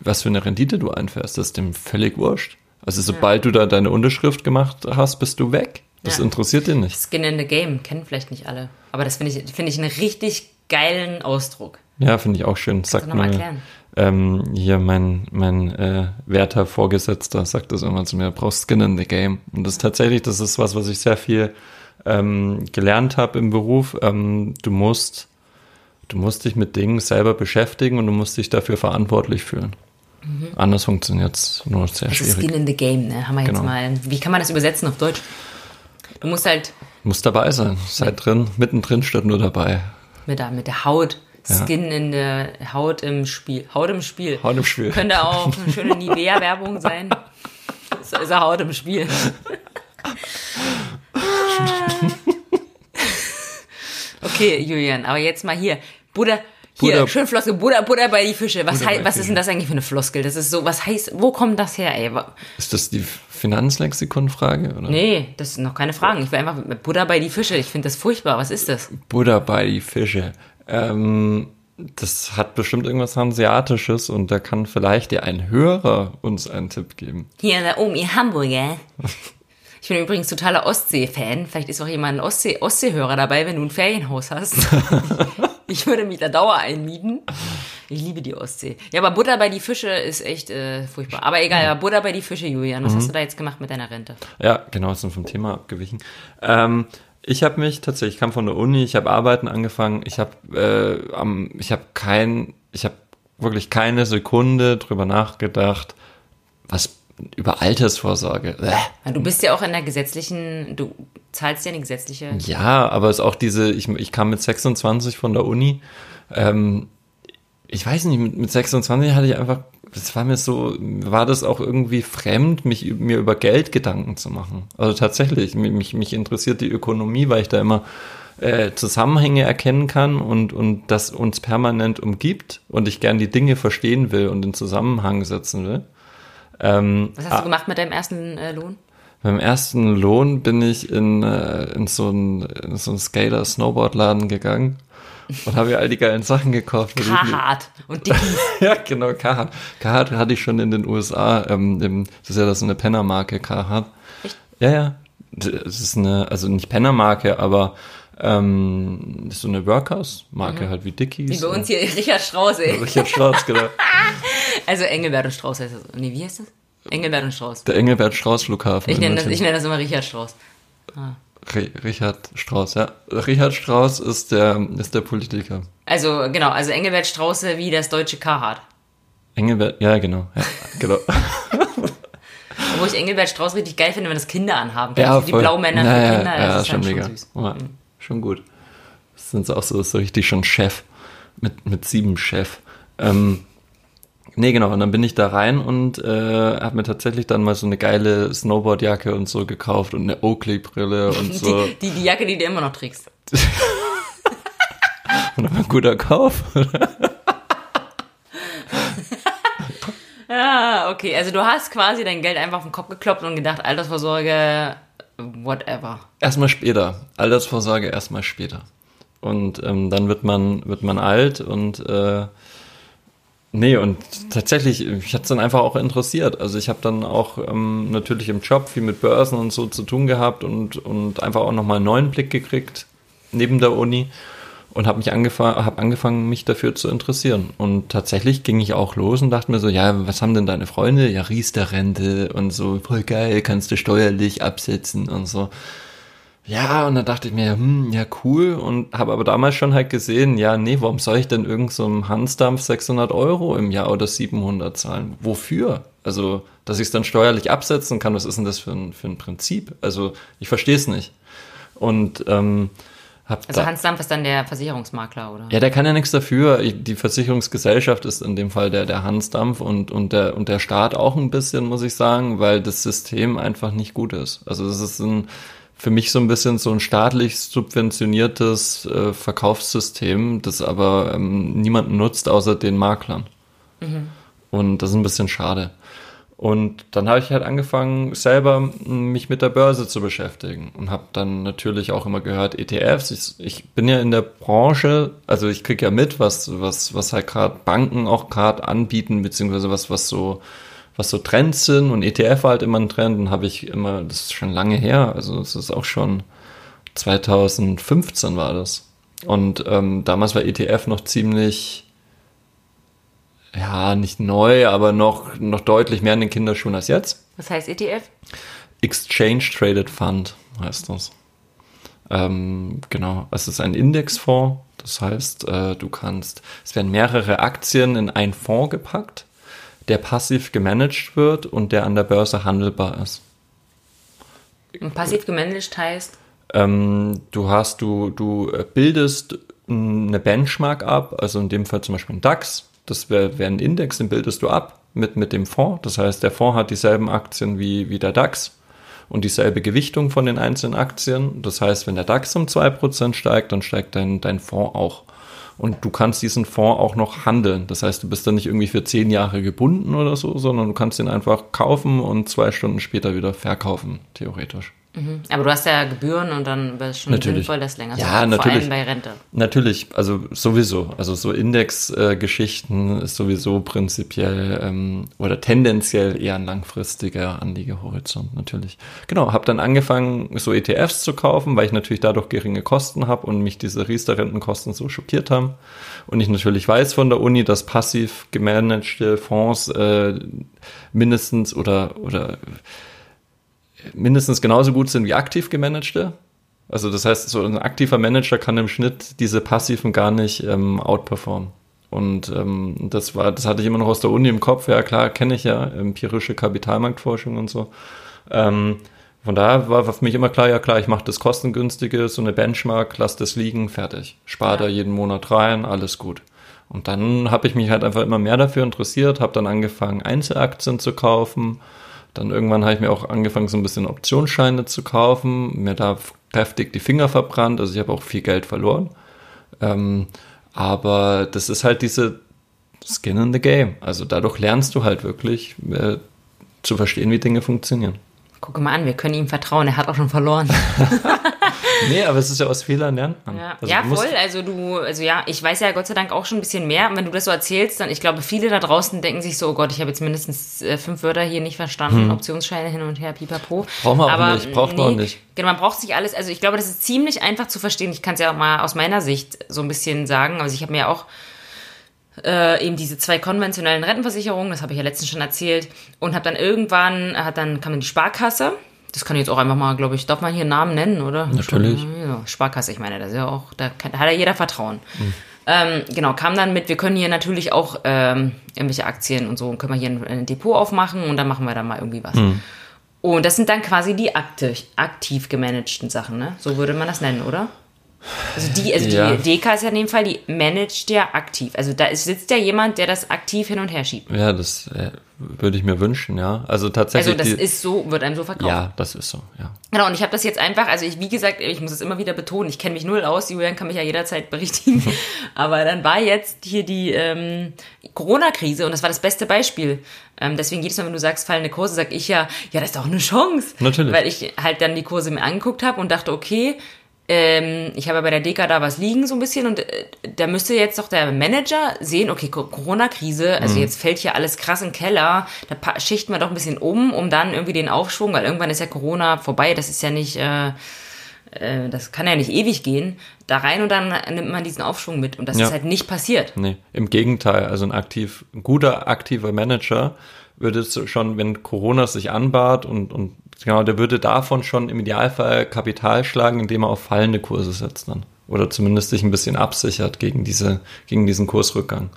was für eine Rendite du einfährst. Das ist dem völlig wurscht. Also sobald du da deine Unterschrift gemacht hast, bist du weg. Das Ja. interessiert dich nicht. Skin in the Game kennen vielleicht nicht alle. Aber das finde ich, finde ich einen richtig geilen Ausdruck. Ja, finde ich auch schön. Sagt du mal erklären? Ähm, hier mein, mein äh, werter Vorgesetzter sagt das immer zu mir, brauchst Skin in the Game. Und das ist tatsächlich, das ist was, was ich sehr viel ähm, gelernt habe im Beruf. Ähm, du musst, du musst dich mit Dingen selber beschäftigen und du musst dich dafür verantwortlich fühlen. Anders funktioniert es nur sehr Das ist schwierig. Skin in the Game, ne? Haben wir jetzt Genau. mal. Wie kann man das übersetzen auf Deutsch? Du musst halt Muss dabei sein. Seid drin, mittendrin statt nur dabei. mit der, mit der Haut, Ja. Skin in der Haut im Spiel. Haut im Spiel. Haut im Spiel. Könnte auch eine schöne Nivea-Werbung sein. So ist er Haut im Spiel. Okay, Julian, aber jetzt mal hier. Buddha, hier, Buddha- schön Floskel, Buddha, Buddha bei die Fische. Was, hei- was ist denn das eigentlich für eine Floskel? Das ist so, was heißt, wo kommt das her, ey? Ist das die Finanzlexikon-Frage? oder? Nee, das sind noch keine Fragen. Ich will einfach Buddha bei die Fische. Ich finde das furchtbar. Was ist das? Buddha bei die Fische. Ähm, das hat bestimmt irgendwas Hanseatisches und da kann vielleicht dir ein Hörer uns einen Tipp geben. Hier da oben, ihr Hamburger. Ich bin übrigens totaler Ostsee-Fan. Vielleicht ist auch jemand ein Ostsee Ostseehörer dabei, wenn du ein Ferienhaus hast. ich würde mich da Dauer einmieten. Ich liebe die Ostsee. Ja, aber Butter bei die Fische ist echt äh, furchtbar. Aber egal, aber Butter bei die Fische, Julian. Was hast du da jetzt gemacht mit deiner Rente? Ja, genau, sind vom Thema abgewichen. Ähm, ich habe mich tatsächlich, ich kam von der Uni, ich habe Arbeiten angefangen, ich habe äh, am, ich habe kein, ich habe wirklich keine Sekunde drüber nachgedacht, was über Altersvorsorge. Ja, Du bist ja auch in der gesetzlichen, du zahlst ja eine gesetzliche. Ja, aber es ist auch diese, ich, ich kam mit 26 von der Uni. Ähm, ich weiß nicht, mit, mit 26 hatte ich einfach, das war mir so, war das auch irgendwie fremd, mich mir über Geld Gedanken zu machen. Also tatsächlich, mich, mich interessiert die Ökonomie, weil ich da immer äh, Zusammenhänge erkennen kann und, und das uns permanent umgibt und ich gern die Dinge verstehen will und in Zusammenhang setzen will. Ähm, Was hast du ah, gemacht mit deinem ersten äh, Lohn? Beim ersten Lohn bin ich in, äh, in so einen so Skater-Snowboard-Laden gegangen und habe mir all die geilen Sachen gekauft. Carhartt und Dickies. ja, genau, Carhartt. Carhartt hatte ich schon in den USA. Ähm, im, das ist ja das so eine Penner-Marke, Carhartt. Echt? Ja, ja. Das ist eine, also nicht Penner-Marke, aber ähm, das ist so eine Workhouse-Marke mhm. halt wie Dickies. Wie bei uns hier Richard Strauss, ey. Richard Strauss, genau. also Engelbert und Strauß heißt das. Nee, wie heißt das? Engelbert und Strauß. Der Engelbert Strauß Flughafen. Ich nenne das, nenn das immer Richard Strauss. Ah. Richard Strauss, ja. Richard Strauss ist der, ist der Politiker. Also, genau, also Engelbert Strauße wie das deutsche Carhartt. Engelbert, ja, genau, ja, genau. Wo ich Engelbert Strauß richtig geil finde, wenn das Kinder anhaben. Ja, voll. Die Blaumänner für ja, Kinder. Ja, das ist schon halt mega. Schon, süß. Ja, mhm. schon gut. Das sind auch so, so richtig schon Chef. Mit, mit sieben Chef. Ähm, Nee, genau. Und dann bin ich da rein und äh, habe mir tatsächlich dann mal so eine geile Snowboardjacke und so gekauft und eine Oakley-Brille und so. Die, die, die, Jacke, die du immer noch trägst. und ein guter Kauf. ah, okay. Also du hast quasi dein Geld einfach auf den Kopf gekloppt und gedacht, Altersvorsorge, whatever. Erstmal später. Altersvorsorge erstmal später. Und ähm, dann wird man, wird man alt und äh, Nee, und tatsächlich, ich hatte es dann einfach auch interessiert. Also ich habe dann auch ähm, natürlich im Job viel mit Börsen und so zu tun gehabt und, und einfach auch nochmal einen neuen Blick gekriegt neben der Uni und habe mich angefangen, habe angefangen, mich dafür zu interessieren. Und tatsächlich ging ich auch los und dachte mir so, ja, was haben denn deine Freunde? Ja, Riester-Rente und so, voll geil, kannst du steuerlich absetzen und so. Ja, und dann dachte ich mir, hm, ja, cool. Und habe aber damals schon halt gesehen, ja, nee, warum soll ich denn irgend so einem Hansdampf 600 Euro im Jahr oder 700 zahlen? Wofür? Also, dass ich es dann steuerlich absetzen kann, was ist denn das für ein, für ein Prinzip? Also, ich verstehe es nicht. Und ähm, hab Also Hans Dampf ist dann der Versicherungsmakler, oder? Ja, der kann ja nichts dafür. Die Versicherungsgesellschaft ist in dem Fall der, der Hans Dampf und, und, der, und der Staat auch ein bisschen, muss ich sagen, weil das System einfach nicht gut ist. Also das ist ein für mich so ein bisschen so ein staatlich subventioniertes äh, Verkaufssystem, das aber ähm, niemanden nutzt außer den Maklern. Mhm. Und das ist ein bisschen schade. Und dann habe ich halt angefangen, selber mich mit der Börse zu beschäftigen und habe dann natürlich auch immer gehört, ETFs. Ich, ich bin ja in der Branche, also ich kriege ja mit, was, was, was halt gerade Banken auch gerade anbieten, beziehungsweise was, was so was so Trends sind und ETF war halt immer ein Trend und habe ich immer, das ist schon lange her, also es ist auch schon 2015 war das. Und ähm, damals war ETF noch ziemlich, ja, nicht neu, aber noch, noch deutlich mehr in den Kinderschuhen als jetzt. Was heißt ETF? Exchange Traded Fund heißt das. Ähm, genau, es ist ein Indexfonds. Das heißt, äh, du kannst, es werden mehrere Aktien in einen Fonds gepackt der passiv gemanagt wird und der an der Börse handelbar ist. Und passiv gemanagt heißt? Ähm, du hast, du, du bildest eine Benchmark ab, also in dem Fall zum Beispiel ein DAX, das wäre wär ein Index, den bildest du ab mit, mit dem Fonds. Das heißt, der Fonds hat dieselben Aktien wie, wie der DAX und dieselbe Gewichtung von den einzelnen Aktien. Das heißt, wenn der DAX um 2% steigt, dann steigt dein, dein Fonds auch und du kannst diesen Fonds auch noch handeln. Das heißt, du bist dann nicht irgendwie für zehn Jahre gebunden oder so, sondern du kannst ihn einfach kaufen und zwei Stunden später wieder verkaufen, theoretisch. Aber du hast ja Gebühren und dann wäre es schon Natürlich. sinnvoll, das länger Ja, zu machen, natürlich. Vor allem bei Rente. Natürlich, also sowieso. Also so Indexgeschichten ist sowieso prinzipiell ähm, oder tendenziell eher ein langfristiger Anliegehorizont, natürlich. Genau, habe dann angefangen, so ETFs zu kaufen, weil ich natürlich dadurch geringe Kosten habe und mich diese Riester-Rentenkosten so schockiert haben. Und ich natürlich weiß von der Uni, dass passiv gemanagte Fonds äh, mindestens oder, oder mindestens genauso gut sind wie aktiv gemanagte. Also das heißt, so ein aktiver Manager kann im Schnitt diese passiven gar nicht ähm, outperformen. Und ähm, das war, das hatte ich immer noch aus der Uni im Kopf. Ja klar, kenne ich ja empirische Kapitalmarktforschung und so. Ähm, von daher war für mich immer klar, ja klar, ich mache das kostengünstige, so eine Benchmark, lass das liegen, fertig. Spar da jeden Monat rein, alles gut. Und dann habe ich mich halt einfach immer mehr dafür interessiert, habe dann angefangen, Einzelaktien zu kaufen. Dann irgendwann habe ich mir auch angefangen, so ein bisschen Optionsscheine zu kaufen, mir da kräftig die Finger verbrannt, also ich habe auch viel Geld verloren. Ähm, aber das ist halt diese Skin in the Game. Also dadurch lernst du halt wirklich äh, zu verstehen, wie Dinge funktionieren. Guck mal an, wir können ihm vertrauen, er hat auch schon verloren. Nee, aber es ist ja aus Fehlern lernt man. Ja, Also ja voll. Also du, also ja, ich weiß ja Gott sei Dank auch schon ein bisschen mehr. Und wenn du das so erzählst, dann, ich glaube, viele da draußen denken sich so, oh Gott, ich habe jetzt mindestens äh, fünf Wörter hier nicht verstanden, Optionsscheine hin und her, pipapo. Braucht man auch nicht, braucht man auch nicht. Genau, man braucht sich alles, also ich glaube, das ist ziemlich einfach zu verstehen. Ich kann es ja auch mal aus meiner Sicht so ein bisschen sagen. Also ich habe mir ja auch äh, eben diese zwei konventionellen Rentenversicherungen, das habe ich ja letztens schon erzählt, und habe dann irgendwann, hat dann kam dann die Sparkasse. Das kann ich jetzt auch einfach mal, glaube ich, darf man hier Namen nennen, oder? Natürlich. Ja, Sparkasse, ich meine, das ist ja auch, da, kann, da hat ja jeder Vertrauen. Ähm, genau, kam dann mit, wir können hier natürlich auch ähm, irgendwelche Aktien und so, können wir hier ein, ein Depot aufmachen und dann machen wir da mal irgendwie was. Und das sind dann quasi die aktiv, aktiv gemanagten Sachen, ne? So würde man das nennen, oder? Also die, also Ja. die DK ist ja in dem Fall, die managt ja aktiv. Also da ist, sitzt ja jemand, der das aktiv hin und her schiebt. Ja, das äh, würde ich mir wünschen, ja. Also tatsächlich. Also das die, ist so, wird einem so verkauft. Ja, das ist so, ja. Genau, und ich habe das jetzt einfach, also ich, wie gesagt, ich muss es immer wieder betonen, ich kenne mich null aus, Julian kann mich ja jederzeit berichtigen, aber dann war jetzt hier die ähm, Corona-Krise und das war das beste Beispiel. Ähm, deswegen jedes Mal, wenn du sagst, fallende Kurse, sag ich ja, ja, das ist doch eine Chance. Natürlich. Weil ich halt dann die Kurse mir angeguckt habe und dachte, okay, ähm, ich habe bei der Deka da was liegen so ein bisschen und äh, da müsste jetzt doch der Manager sehen, okay, Co- Corona-Krise, also jetzt fällt hier alles krass in den Keller, da schichten wir doch ein bisschen um, um dann irgendwie den Aufschwung, weil irgendwann ist ja Corona vorbei, das ist ja nicht, äh, äh, das kann ja nicht ewig gehen, da rein und dann nimmt man diesen Aufschwung mit und das Ja. ist halt nicht passiert. Nee, im Gegenteil. Also ein aktiv, ein guter aktiver Manager würde es schon, wenn Corona sich anbahnt und, und genau, der würde davon schon im Idealfall Kapital schlagen, indem er auf fallende Kurse setzt dann. Oder zumindest sich ein bisschen absichert gegen diese, gegen diesen Kursrückgang.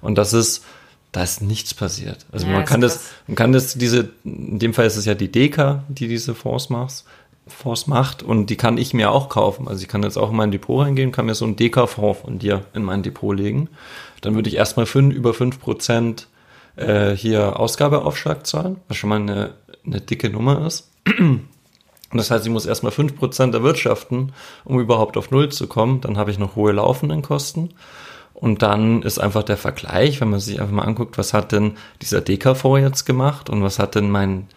Und das ist, da ist nichts passiert. Also Ja, man kann das, man kann das, diese, in dem Fall ist es ja die Deka, die diese Fonds macht, Fonds macht und die kann ich mir auch kaufen. Also ich kann jetzt auch in mein Depot reingehen, kann mir so einen Deka-Fonds von dir in mein Depot legen. Dann würde ich erstmal fünf, über 5% äh, hier Ausgabeaufschlag zahlen, was schon mal eine, eine dicke Nummer ist. Und das heißt, ich muss erstmal 5% erwirtschaften, um überhaupt auf Null zu kommen. Dann habe ich noch hohe laufenden Kosten. Und dann ist einfach der Vergleich, wenn man sich einfach mal anguckt, was hat denn dieser DKV jetzt gemacht und was hat denn mein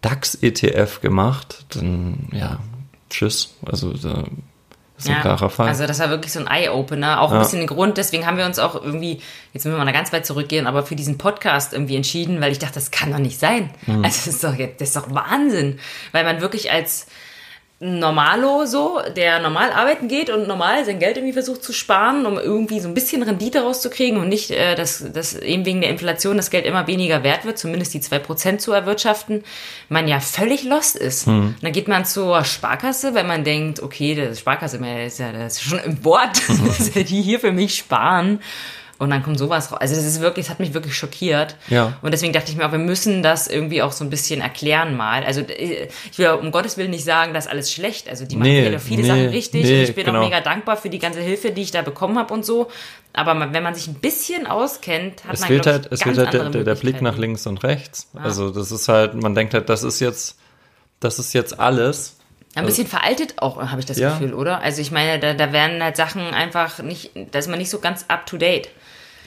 DAX-ETF gemacht, dann ja, tschüss. Also da ist ein klarer Fall. Also das war wirklich so ein Eye-Opener, auch ein Ja. bisschen ein Grund. Deswegen haben wir uns auch irgendwie, jetzt müssen wir mal ganz weit zurückgehen, aber für diesen Podcast irgendwie entschieden, weil ich dachte, das kann doch nicht sein. Mhm. Also das ist doch das ist doch Wahnsinn, weil man wirklich als Normalo so, der normal arbeiten geht und normal sein Geld irgendwie versucht zu sparen, um irgendwie so ein bisschen Rendite rauszukriegen und nicht, äh, dass, dass eben wegen der Inflation das Geld immer weniger wert wird, zumindest die 2% zu erwirtschaften, man ja völlig lost ist. Und dann geht man zur Sparkasse, weil man denkt, okay, das Sparkasse ist ja das ist schon im Wort, dass die hier für mich sparen. Und dann kommt sowas raus. Also das ist wirklich, das hat mich wirklich schockiert. Ja. Und deswegen dachte ich mir auch, wir müssen das irgendwie auch so ein bisschen erklären mal. Also äh, ich will um Gottes Willen nicht sagen, dass alles schlecht. Also die machen Nee, viele, viele nee, Sachen richtig. nee, und ich bin genau. auch mega dankbar für die ganze Hilfe, die ich da bekommen habe und so. Aber man, wenn man sich ein bisschen auskennt, hat es man fehlt halt, ich, es fehlt halt der, der, der Blick nach links und rechts. Also das ist halt, man denkt halt, das ist jetzt, das ist jetzt alles. Ein bisschen veraltet auch, habe ich das Ja. Gefühl, oder? Also ich meine, da, da werden halt Sachen einfach nicht, da ist man nicht so ganz up to date.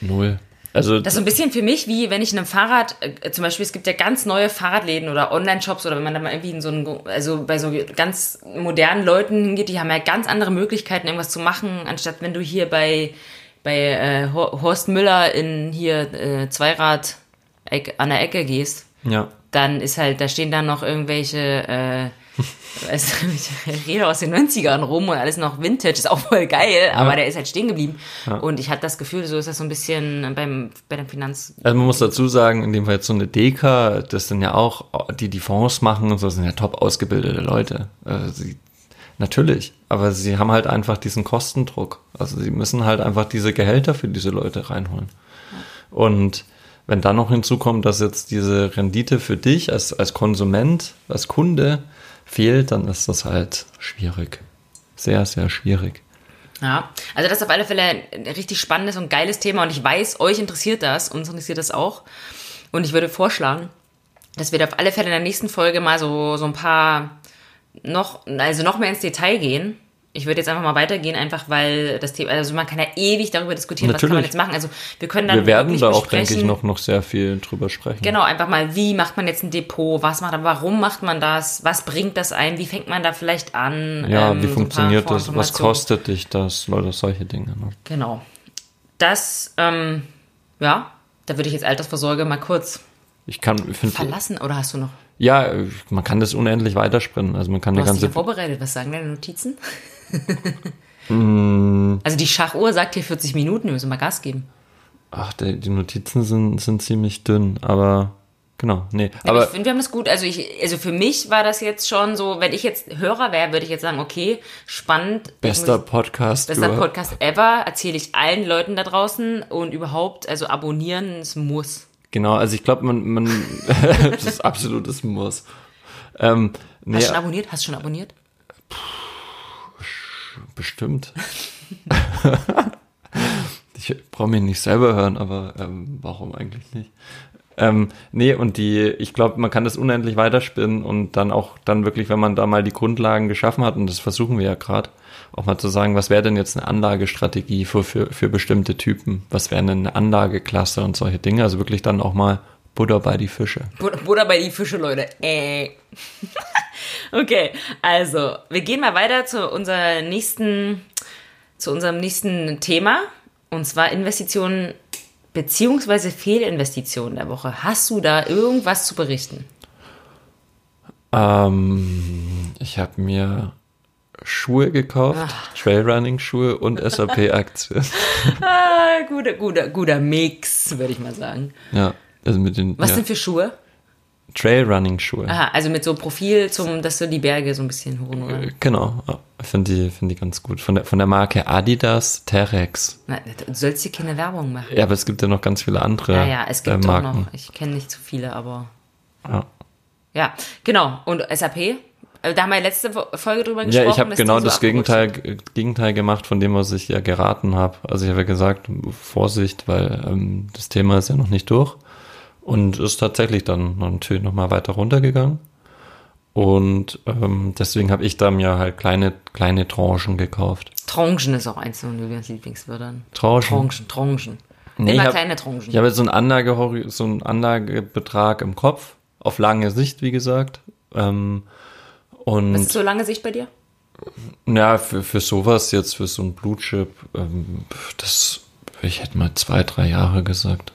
Null. Also Das ist so ein bisschen für mich, wie wenn ich in einem Fahrrad, äh, zum Beispiel, es gibt ja ganz neue Fahrradläden oder Online-Shops oder wenn man da mal irgendwie in so einen, also bei so ganz modernen Leuten hingeht, die haben ja ganz andere Möglichkeiten, irgendwas zu machen, anstatt wenn du hier bei, bei äh, Hor- Horst Müller in hier äh, Zweirad an der Ecke gehst, ja. dann ist halt, da stehen dann noch irgendwelche, äh, weißt du, ich rede aus den 90ern rum und alles noch Vintage, ist auch voll geil, aber der ist halt stehen geblieben. Und ich hatte das Gefühl, so ist das so ein bisschen beim, bei der Finanz, Also man muss dazu sagen, in dem Fall jetzt so eine Deka, das sind ja auch, die die Fonds machen und so, sind ja top ausgebildete Leute. Also sie, natürlich, aber sie haben halt einfach diesen Kostendruck. Also sie müssen halt einfach diese Gehälter für diese Leute reinholen. Und wenn dann noch hinzukommt, dass jetzt diese Rendite für dich als, als Konsument, als Kunde fehlt, dann ist das halt schwierig. Sehr, sehr schwierig. Ja, also das ist auf alle Fälle ein richtig spannendes und geiles Thema und ich weiß, euch interessiert das, uns interessiert das auch. Und ich würde vorschlagen, dass wir auf alle Fälle in der nächsten Folge mal so, so ein paar noch, also noch mehr ins Detail gehen. Ich würde jetzt einfach mal weitergehen, einfach weil das Thema, also man kann ja ewig darüber diskutieren, was kann man Natürlich. jetzt machen. Also wir können dann Wir werden da auch, denke ich, noch, noch sehr viel drüber sprechen. Genau, einfach mal, wie macht man jetzt ein Depot, was macht man, warum macht man das, was bringt das ein, wie fängt man da vielleicht an? Ja, ähm, wie so funktioniert das? Was kostet dich das? Leute, solche Dinge. Ne? Genau. Das, ähm, ja, da würde ich jetzt Altersvorsorge mal kurz Ich kann, ich verlassen, oder hast du noch? ja, man kann das unendlich weiterspinnen. Also man kann Du eine hast dich ja ganze, vorbereitet, was sagen deine Notizen? Mm. also die Schachuhr sagt hier 40 Minuten, wir müssen mal Gas geben. ach, die, Notizen sind, sind ziemlich dünn, aber genau, nee. Aber Aber ich finde, wir haben das gut. Also ich, also für mich war das jetzt schon so, wenn ich jetzt Hörer wäre, würde ich jetzt sagen, okay, spannend. bester muss- Podcast. Bester über- Podcast ever, erzähle ich allen Leuten da draußen und überhaupt, also abonnieren, es muss. Genau, also ich glaube, man, man das ist absolutes Muss. Ähm, nee, Hast du schon abonniert? Hast du schon abonniert? Bestimmt. ich brauche mich nicht selber hören, aber ähm, warum eigentlich nicht? Ähm, nee, und die, ich glaube, man kann das unendlich weiterspinnen und dann auch dann wirklich, wenn man da mal die Grundlagen geschaffen hat, und das versuchen wir ja gerade, auch mal zu sagen, was wäre denn jetzt eine Anlagestrategie für, für, für bestimmte Typen? Was wäre eine Anlageklasse und solche Dinge? Also wirklich dann auch mal Butter bei die Fische. Butter bei die Fische, Leute. Äh. Okay, also, wir gehen mal weiter zu unserer nächsten, zu unserem nächsten Thema. Und zwar Investitionen beziehungsweise Fehlinvestitionen der Woche. Hast du da irgendwas zu berichten? Ähm, ich habe mir Schuhe gekauft, Trailrunning-Schuhe und SAP-Aktien. Ah, guter, guter, guter Mix, würde ich mal sagen. ja, also mit den Was ja, sind für Schuhe? Trailrunning-Schuhe. Aha, also mit so Profil, zum, dass du die Berge so ein bisschen hoch oder? Äh, Genau, ich finde die, find die ganz gut. Von der, von der Marke Adidas Terex. Na, du sollst dir keine Werbung machen. Ja, aber es gibt ja noch ganz viele andere Ja, ja, es gibt äh, auch Marken. noch. Ich kenne nicht zu viele, aber. Ja. Ja, genau. Und SAP? Äh, Da haben wir letzte Folge drüber gesprochen. Ja, ich habe genau so das Gegenteil, Gegenteil gemacht von dem, was ich ja geraten habe. Also ich habe ja gesagt, Vorsicht, weil ähm, das Thema ist ja noch nicht durch. Und ist tatsächlich dann natürlich nochmal weiter runtergegangen. Und ähm, deswegen habe ich da mir halt kleine, kleine Tranchen gekauft. Tranchen ist auch eins von Julians Lieblingswörtern. Tranchen? Tranchen, Tranchen. Nee, Immer hab- kleine Tranchen. Ich habe jetzt so einen, Anlage, so einen Anlagebetrag im Kopf, auf lange Sicht, wie gesagt. Ähm, Was und ist so lange Sicht bei dir? ja, für, für sowas jetzt, für so ein Blutchip, ähm, das, ich hätte mal zwei, drei Jahre gesagt.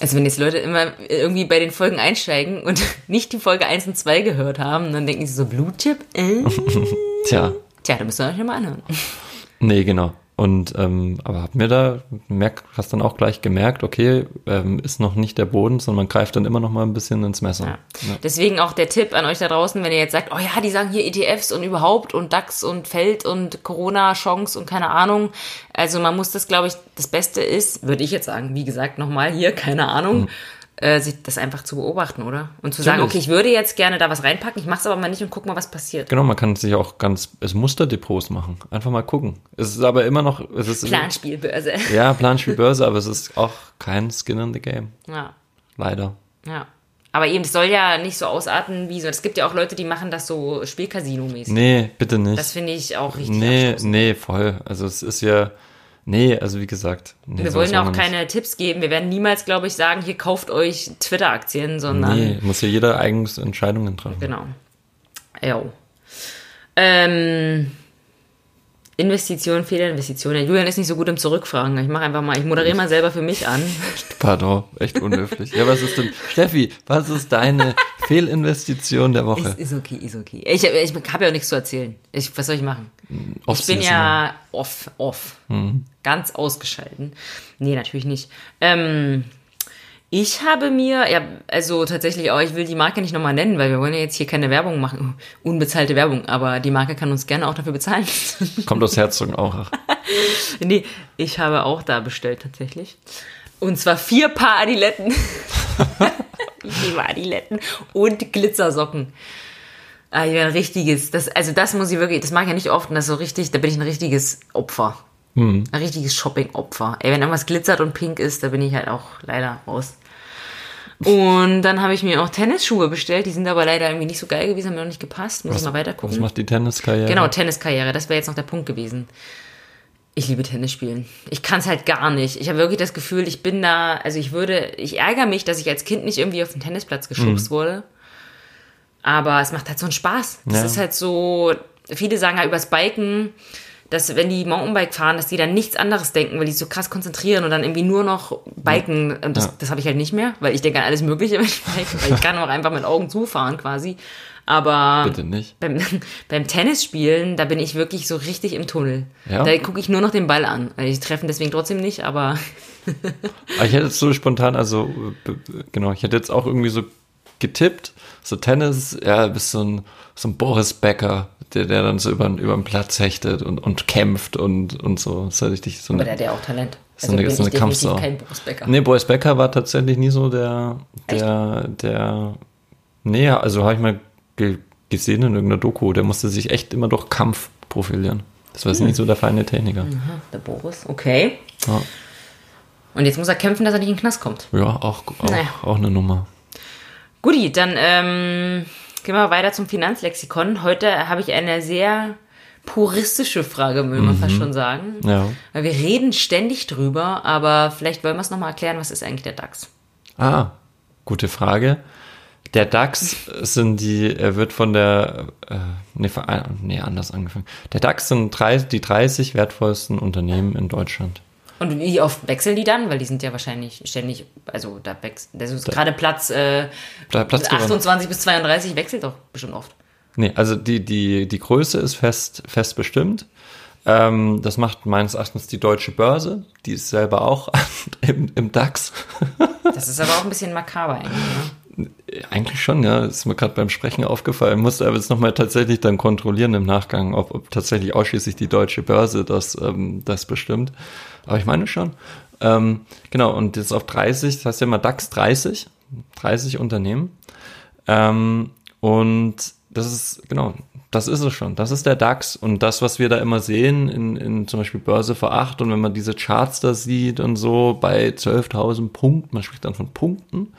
Also wenn jetzt Leute immer irgendwie bei den Folgen einsteigen und nicht die Folge 1 und 2 gehört haben, dann denken sie so, Blutchip? Äh? Tja, Tja, da müsst ihr euch mal anhören. nee, genau. Und ähm, aber hab mir da, merk, hast dann auch gleich gemerkt, okay, ähm, ist noch nicht der Boden, sondern man greift dann immer noch mal ein bisschen ins Messer. Ja. Deswegen auch der Tipp an euch da draußen, wenn ihr jetzt sagt, oh ja, die sagen hier ETFs und überhaupt und DAX und Feld und Corona-Chance und keine Ahnung. Also man muss das, glaube ich, das Beste ist, würde ich jetzt sagen, wie gesagt, nochmal hier, keine Ahnung, äh, sich das einfach zu beobachten, oder? Und zu sagen, Natürlich. okay, ich würde jetzt gerne da was reinpacken, ich mache es aber mal nicht und guck mal, was passiert. Genau, man kann sich auch ganz, es Musterdepots machen. Einfach mal gucken. Es ist aber immer noch, es ist Planspielbörse. Ja, Planspielbörse, aber es ist auch kein Skin in the Game. Ja, Leider. ja. Aber eben, es soll ja nicht so ausarten wie so. Es gibt ja auch Leute, die machen das so Spielcasino-mäßig. Nee, bitte nicht. Das finde ich auch richtig nee, abstoßend. nee, voll. Also es ist ja, Nee, also wie gesagt. Nee, wir wollen auch wir nicht. keine Tipps geben. Wir werden niemals, glaube ich, sagen, hier kauft euch Twitter-Aktien, sondern Nee, muss ja jeder eigens Entscheidungen treffen. genau. Jo. Ähm, Investition, Fehlerinvestition. Ja, Julian ist nicht so gut im Zurückfragen. Ich mache einfach mal, ich moderiere mal selber für mich an. Pardon, echt unhöflich. ja, was ist denn, Steffi, was ist deine Fehlinvestition der Woche? Ist, ist okay, ist okay. Ich, ich habe ja auch nichts zu erzählen. Ich, was soll ich machen? Ich bin ja off, off. Ganz ausgeschalten. Nee, natürlich nicht. Ähm, ich habe mir, ja, also tatsächlich auch, ich will die Marke nicht nochmal nennen, weil wir wollen ja jetzt hier keine Werbung machen, unbezahlte Werbung, aber die Marke kann uns gerne auch dafür bezahlen. Kommt aus Herzogenaurach. nee, ich habe auch da bestellt tatsächlich. Und zwar vier Paar Adiletten. ich liebe Adiletten und Glitzersocken. Ah, ja, ein richtiges, das, also das muss ich wirklich, das mache ich ja nicht oft und das so richtig, da bin ich ein richtiges Opfer. Ein richtiges Shopping-Opfer. Ey, wenn irgendwas glitzert und pink ist, da bin ich halt auch leider raus. Und dann habe ich mir auch Tennisschuhe bestellt, die sind aber leider irgendwie nicht so geil gewesen, haben mir noch nicht gepasst, muss ich mal weiter Was gucken. macht die Tenniskarriere? Genau, Tenniskarriere, das wäre jetzt noch der Punkt gewesen. Ich liebe Tennis spielen. Ich kann es halt gar nicht. Ich habe wirklich das Gefühl, ich bin da, also ich würde, ich ärgere mich, dass ich als Kind nicht irgendwie auf den Tennisplatz geschubst wurde. Aber es macht halt so einen Spaß. Das Ja. ist halt so, viele sagen halt übers Biken, dass wenn die Mountainbike fahren, dass die dann nichts anderes denken, weil die sich so krass konzentrieren und dann irgendwie nur noch biken. Und das, Ja. das habe ich halt nicht mehr, weil ich denke an alles Mögliche, wenn ich bike. Weil ich kann auch einfach mit Augen zufahren quasi. Aber Bitte nicht. beim, beim Tennisspielen, da bin ich wirklich so richtig im Tunnel. Ja? Da gucke ich nur noch den Ball an. Ich treffe deswegen trotzdem nicht, aber Aber ich hätte jetzt so spontan, also äh, genau, ich hätte jetzt auch irgendwie so getippt, so Tennis, ja, bist so ein, so ein Boris Becker, der, der dann so über, über den Platz hechtet und, und kämpft und, und so. Das ist ja richtig so aber der eine, hat ja auch Talent. So eine- bin so eine Kampfsau. kein Boris Becker. Nee, Boris Becker war tatsächlich nie so der, der, der, nee, also habe ich mal ge gesehen in irgendeiner Doku, der musste sich echt immer durch Kampf profilieren. Das war Hm. nicht so der feine Techniker. Aha, der Boris, okay. Ja, Und jetzt muss er kämpfen, dass er nicht in den Knast kommt. ja auch, auch, Naja. auch eine Nummer. Guti, dann ähm, gehen wir weiter zum Finanzlexikon. Heute habe ich eine sehr puristische Frage, will man fast schon sagen. Ja. Weil wir reden ständig drüber, aber vielleicht wollen wir es nochmal erklären, was ist eigentlich der DAX? Ah, gute Frage. Der DAX sind die, er wird von der, äh, nee, äh, nee, anders angefangen. Der DAX sind drei, die 30 wertvollsten Unternehmen in Deutschland. Und wie oft wechseln die dann? Weil die sind ja wahrscheinlich ständig, also da wechselt, das ist gerade Platz, äh, Platz gewonnen. 28 bis 32 wechselt doch bestimmt oft. Nee, also die, die, die Größe ist fest, fest bestimmt. Ähm, das macht meines Erachtens die deutsche Börse. Die ist selber auch im, im DAX. Das ist aber auch ein bisschen makaber eigentlich. Ne? Eigentlich schon, ja. Ist mir gerade beim Sprechen aufgefallen. Musste aber jetzt nochmal tatsächlich dann kontrollieren im Nachgang, ob, ob tatsächlich ausschließlich die deutsche Börse das, ähm, das bestimmt. Aber ich meine schon. Ähm, genau, und jetzt auf 30, das heißt ja mal DAX 30, 30 Unternehmen. Ähm, und das ist, genau, das ist es schon. Das ist der DAX. Und das, was wir da immer sehen, in, in zum Beispiel Börse vor 8 und wenn man diese Charts da sieht und so bei 12.000 Punkten, man spricht dann von Punkten,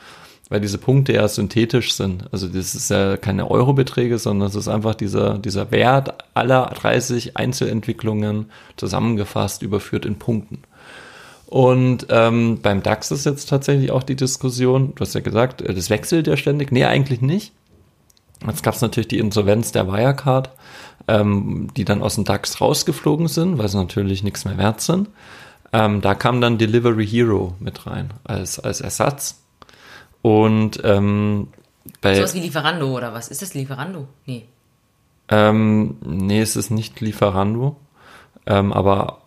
weil diese Punkte ja synthetisch sind. Also das ist ja keine Eurobeträge, sondern es ist einfach dieser, dieser Wert aller 30 Einzelentwicklungen zusammengefasst, überführt in Punkten. Und ähm, beim DAX ist jetzt tatsächlich auch die Diskussion, du hast ja gesagt, äh, das wechselt ja ständig. Nee, eigentlich nicht. Jetzt gab es natürlich die Insolvenz der Wirecard, ähm, die dann aus dem DAX rausgeflogen sind, weil sie natürlich nichts mehr wert sind. Ähm, da kam dann Delivery Hero mit rein als, als Ersatz. Und ähm, bei, Sowas wie Lieferando oder was? Ist das Lieferando? Nee. ähm, nee, es ist nicht Lieferando, ähm, aber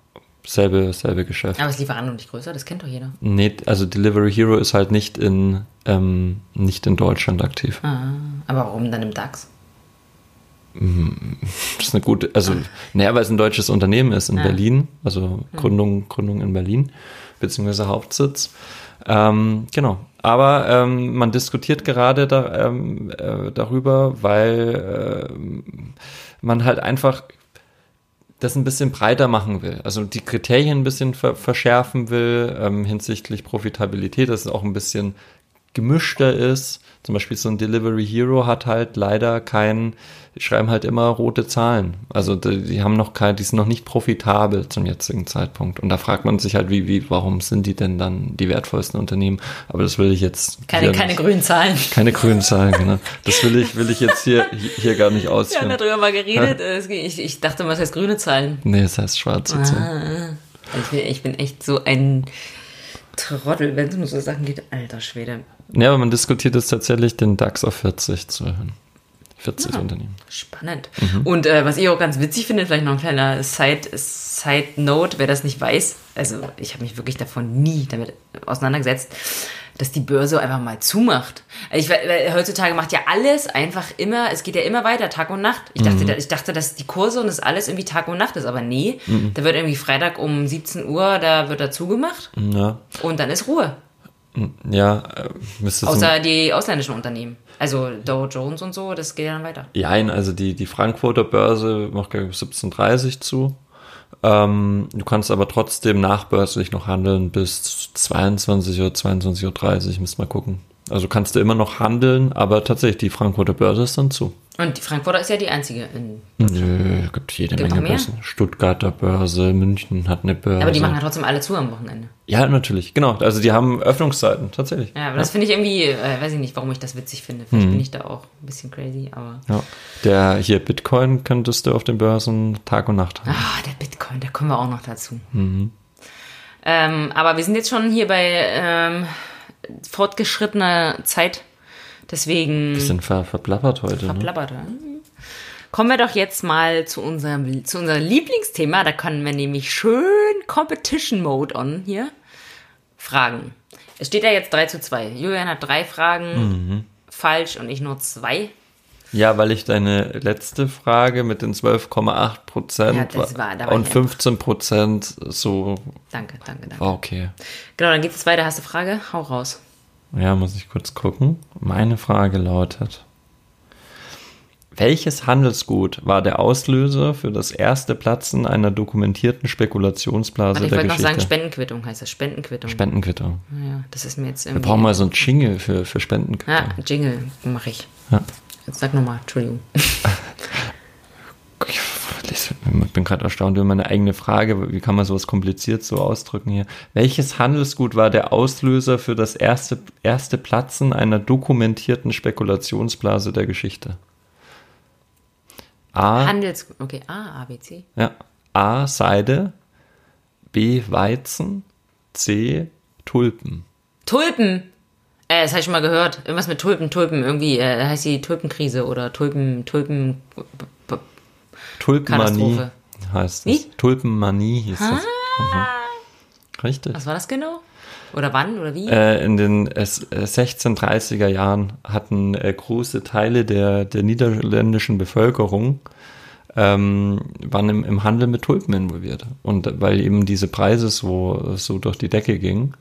selbe, selbe Geschäft. Aber ist Lieferando nicht größer? Das kennt doch jeder. Nee, also Delivery Hero ist halt nicht in, ähm, nicht in Deutschland aktiv. Ah, aber warum dann im DAX? Das ist eine gute, also, naja, weil es ein deutsches Unternehmen ist in Ja. Berlin, also Gründung, Gründung in Berlin, beziehungsweise Hauptsitz. Ähm, genau. Aber ähm, man diskutiert gerade da, ähm, äh, darüber, weil ähm, man halt einfach das ein bisschen breiter machen will. Also die Kriterien ein bisschen ver verschärfen will ähm, hinsichtlich Profitabilität. Das ist auch ein bisschen gemischter ist. Zum Beispiel so ein Delivery Hero hat halt leider kein, die schreiben halt immer rote Zahlen. Also die, die haben noch kein, die sind noch nicht profitabel zum jetzigen Zeitpunkt. Und da fragt man sich halt, wie, wie, warum sind die denn dann die wertvollsten Unternehmen? Aber das will ich jetzt. Keine, keine nicht- grünen Zahlen. keine grünen Zahlen, genau. Das will ich, will ich jetzt hier, hier gar nicht Wir haben ausführen. darüber mal geredet. Es Ich, ich dachte, was heißt grüne Zahlen? Nee, das heißt schwarze Ah. Zahlen. Ich bin, ich bin echt so ein Trottel, wenn es um so Sachen geht. Alter Schwede. Nee, aber man diskutiert jetzt tatsächlich, den DAX auf 40 zu erhöhen. 40 Ah. Unternehmen. Spannend. Mhm. Und äh, was ich auch ganz witzig finde, vielleicht noch ein kleiner Side, Side wer das nicht weiß, also ich habe mich wirklich davon nie damit auseinandergesetzt, dass die Börse einfach mal zumacht. Ich, weil heutzutage macht ja alles einfach immer, es geht ja immer weiter, Tag und Nacht. Ich Mhm. dachte, da- ich dachte, dass die Kurse und das alles irgendwie Tag und Nacht ist, aber nee, Mhm. da wird irgendwie Freitag um 17 Uhr, da wird da zugemacht Ja, und dann ist Ruhe. ja, äh, müsste Außer die ausländischen Unternehmen. Also Dow Jones und so, das geht ja dann weiter. Jein, also die, die Frankfurter Börse macht glaube ich 17.30 zu. Ähm, du kannst aber trotzdem nachbörslich noch handeln bis 22 oder 22.30 Uhr, müsst mal gucken. Also kannst du immer noch handeln, aber tatsächlich die Frankfurter Börse ist dann zu. Und die Frankfurter ist ja die einzige in Nö, gibt jede Gibt Menge? Börsen. Stuttgarter Börse, München hat eine Börse. Aber die machen ja trotzdem alle zu am Wochenende. ja, natürlich, genau. Also die haben Öffnungszeiten, tatsächlich. Ja, aber das finde ich irgendwie, äh, weiß ich nicht, warum ich das witzig finde. Vielleicht bin ich da auch ein bisschen crazy, aber. Ja. Der hier Bitcoin könntest du auf den Börsen Tag und Nacht haben. Ah, der Bitcoin, da kommen wir auch noch dazu. Ähm, aber wir sind jetzt schon hier bei ähm, fortgeschrittener Zeit. Deswegen Bisschen ver verplappert heute. Ne? verplappert. ja. Kommen wir doch jetzt mal zu unserem, zu unserem Lieblingsthema. Da können wir nämlich schön Competition Mode on hier fragen. Es steht ja jetzt 3 zu 2. Julian hat drei Fragen falsch und ich nur zwei. Ja, weil ich deine letzte Frage mit den 12,8 Prozent Ja, war- und ich 15 Prozent so Danke, danke, danke. okay. Genau, dann geht's jetzt weiter. Hast du Frage? Hau raus. Ja, muss ich kurz gucken. Meine Frage lautet: Welches Handelsgut war der Auslöser für das erste Platzen einer dokumentierten Spekulationsblase Warte, ich der wollte noch sagen, Geschichte? Spendenquittung heißt das. Spendenquittung. Spendenquittung. ja, das ist mir jetzt Wir irgendwie. brauchen mal so ein Jingle für, für ja, Spendenquittung. Jingle mache ich. Ja. Jetzt sag nochmal, Entschuldigung. Ich bin gerade erstaunt über meine eigene Frage. Wie kann man sowas kompliziert so ausdrücken hier? Welches Handelsgut war der Auslöser für das erste, erste Platzen einer dokumentierten Spekulationsblase der Geschichte? A. Handels. Okay, A, A, B, C. Ja. A. Seide. B. Weizen. C. Tulpen. Tulpen! Äh, das habe ich schon mal gehört. Irgendwas mit Tulpen, Tulpen. Irgendwie äh, heißt die Tulpenkrise oder Tulpen, Tulpen. Tulpenmanie heißt. Wie? Tulpenmanie hieß das. Mhm. Richtig. Was war das genau? Oder wann oder wie? Äh, in den äh, 1630er Jahren hatten äh, große Teile der, der niederländischen Bevölkerung ähm, waren im, im Handel mit Tulpen involviert. Und äh, weil eben diese Preise so, so durch die Decke gingen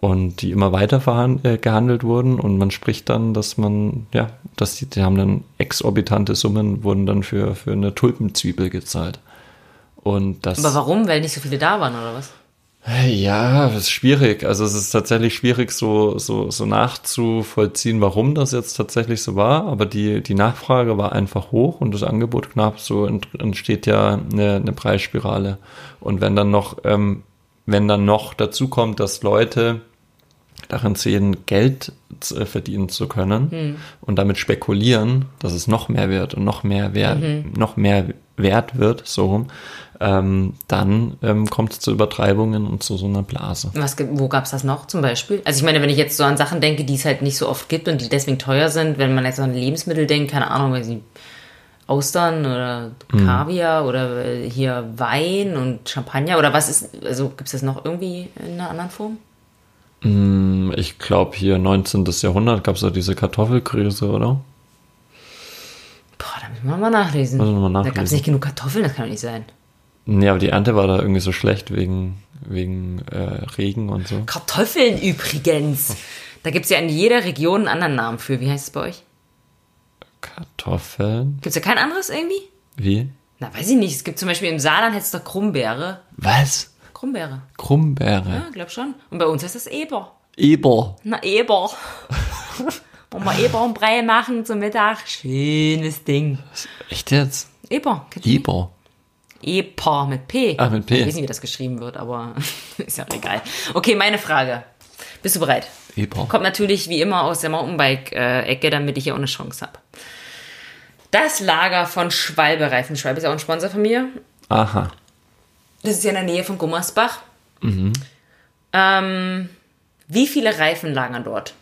und die immer weiter äh, gehandelt wurden und man spricht dann, dass man, ja, dass die, die haben dann exorbitante Summen, wurden dann für, für eine Tulpenzwiebel gezahlt. Und das. Aber warum? Weil nicht so viele da waren oder was? Ja, das ist schwierig. Also es ist tatsächlich schwierig, so, so, so nachzuvollziehen, warum das jetzt tatsächlich so war. Aber die, die Nachfrage war einfach hoch und das Angebot knapp. So ent- entsteht ja eine, eine Preisspirale. Und wenn dann noch, ähm, wenn dann noch dazu kommt, dass Leute darin sehen, Geld äh, verdienen zu können und damit spekulieren, dass es noch mehr wird und noch mehr wert, noch mehr wert wird, so rum, ähm, dann ähm, kommt es zu Übertreibungen und zu so einer Blase. Was, wo gab's das noch zum Beispiel? Also ich meine, wenn ich jetzt so an Sachen denke, die es halt nicht so oft gibt und die deswegen teuer sind, wenn man jetzt an Lebensmittel denkt, keine Ahnung, weiß nicht, Austern oder Kaviar oder äh, hier Wein und Champagner oder was ist, also gibt's das noch irgendwie in einer anderen Form? Hm, Ich glaube, hier 19. Jahrhundert gab es ja diese Kartoffelkrise, oder? Boah, da müssen wir mal nachlesen. Wir mal Da nachlesen. gab's nicht genug Kartoffeln, das kann doch nicht sein. Nee, aber die Ernte war da irgendwie so schlecht wegen, wegen äh, Regen und so. Kartoffeln übrigens. Da gibt's ja in jeder Region einen anderen Namen für. Wie heißt es bei euch? Kartoffeln? Gibt's ja kein anderes irgendwie? Wie? Na, weiß ich nicht. Es gibt zum Beispiel im Saarland es doch Krummbeere. Was? Krummbeere. Krummbeere. Ja, glaub schon. Und bei uns heißt das Eber. Eber. Na, Eber. Wollen wir Eber und Brei machen zum Mittag? Schönes Ding. Echt jetzt? Eber. du? Eber. Eper mit P. Ah, mit P. Ich weiß nicht, wie das geschrieben wird, aber ist ja auch egal. Okay, meine Frage. Bist du bereit? Eber. Kommt natürlich wie immer aus der Mountainbike-Ecke, damit ich hier auch eine Chance habe. Das Lager von Schwalbe Reifen. Schwalbe ist auch ein Sponsor von mir. Aha. Das ist ja in der Nähe von Gummersbach. Ähm, wie viele Reifen lagern dort?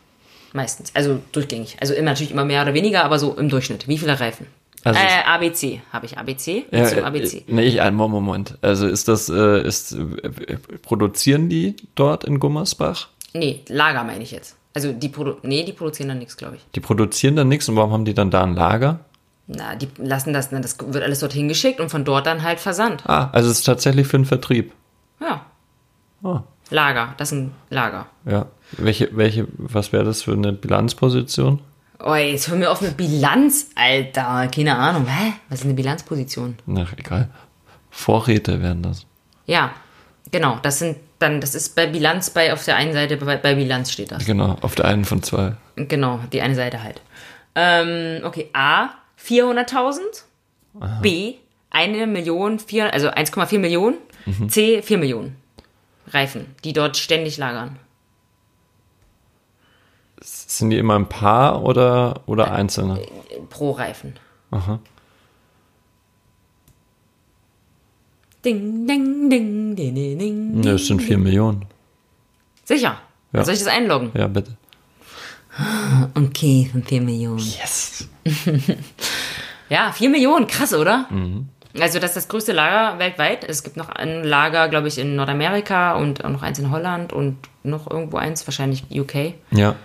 Meistens. Also durchgängig. Also immer natürlich immer mehr oder weniger, aber so im Durchschnitt. Wie viele Reifen? Also äh, ABC habe ich. ABC? Ja, zum äh, ABC. Nee, ich, einen Moment. Also ist das, äh, ist, äh, produzieren die dort in Gummersbach? Nee, Lager meine ich jetzt. Also die Produ nee, die produzieren dann nichts, glaube ich. Die produzieren dann nichts und warum haben die dann da ein Lager? Na, die lassen das, na, das wird alles dorthin geschickt und von dort dann halt versandt. Ah, also es ist tatsächlich für den Vertrieb. Ja. Ah, Lager, das ist ein Lager. ja. Welche, welche, was wäre das für eine Bilanzposition? Oh, jetzt hör mir auf mit Bilanz, Alter. Keine Ahnung. Hä? Was ist eine Bilanzposition? Na, egal. Vorräte wären das. Ja, genau. Das sind dann, das ist bei Bilanz bei auf der einen Seite, bei, bei Bilanz steht das. Genau, auf der einen von zwei. Genau, die eine Seite halt. Ähm, okay, A, 400.000. B, 1 Million, 4, also 1,4 Millionen. C, 4 Millionen Reifen, die dort ständig lagern. Sind die immer ein Paar oder, oder einzelne? Pro Reifen. Aha. Ding, ding, ding, ding, ding, ding. Ne, es sind vier Millionen. Sicher. Ja. Soll ich das einloggen? Ja, bitte. Okay, von 4 Millionen. Yes. Ja, 4 Millionen, krass, oder? Mhm. Also das ist das größte Lager weltweit. Es gibt noch ein Lager, glaube ich, in Nordamerika und auch noch eins in Holland und noch irgendwo eins, wahrscheinlich UK. Ja.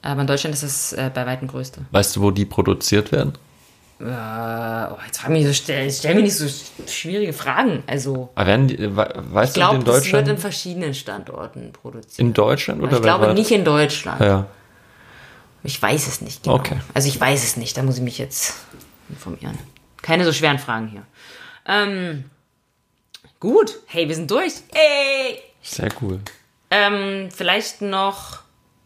Aber in Deutschland ist es äh, bei weitem größte. Weißt du, wo die produziert werden? Äh, oh, jetzt frag mich so, stell, stell mir nicht so schwierige Fragen. Also, Aber werden die, we- weißt ich glaube, in das wird in verschiedenen Standorten produziert. In Deutschland oder ich glaube weltweit? nicht in Deutschland. Ja. Ich weiß es nicht genau. Okay. Also ich weiß es nicht, da muss ich mich jetzt informieren. Keine so schweren Fragen hier. Ähm, gut, hey, wir sind durch. Hey! Sehr cool. Ähm, vielleicht noch,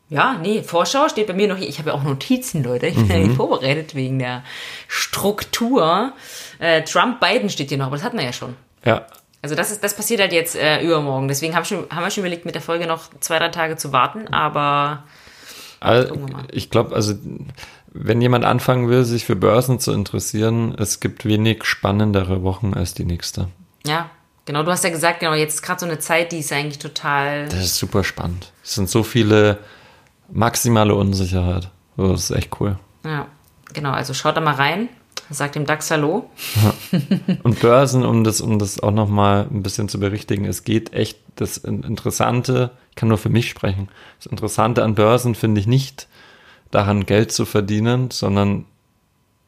ja, nee, Vorschau steht bei mir noch hier. Ich habe ja auch Notizen, Leute. Ich bin ja Mhm. nicht vorbereitet wegen der Struktur. Äh, Trump, Biden steht hier noch, aber das hatten wir ja schon. Ja. Also das ist, das passiert halt jetzt äh, übermorgen. Deswegen haben, schon, haben wir schon überlegt, mit der Folge noch zwei, drei Tage zu warten. Aber Also, ich glaube, also wenn jemand anfangen will, sich für Börsen zu interessieren, es gibt wenig spannendere Wochen als die nächste. ja, genau, du hast ja gesagt, genau, jetzt ist gerade so eine Zeit, die ist eigentlich total. Das ist super spannend. Es sind so viele maximale Unsicherheit. Das ist echt cool. Ja, genau, also schaut da mal rein. Sagt dem DAX Hallo. Und Börsen, um das, um das auch nochmal ein bisschen zu berichtigen, es geht echt, das Interessante, ich kann nur für mich sprechen, das Interessante an Börsen finde ich nicht daran Geld zu verdienen, sondern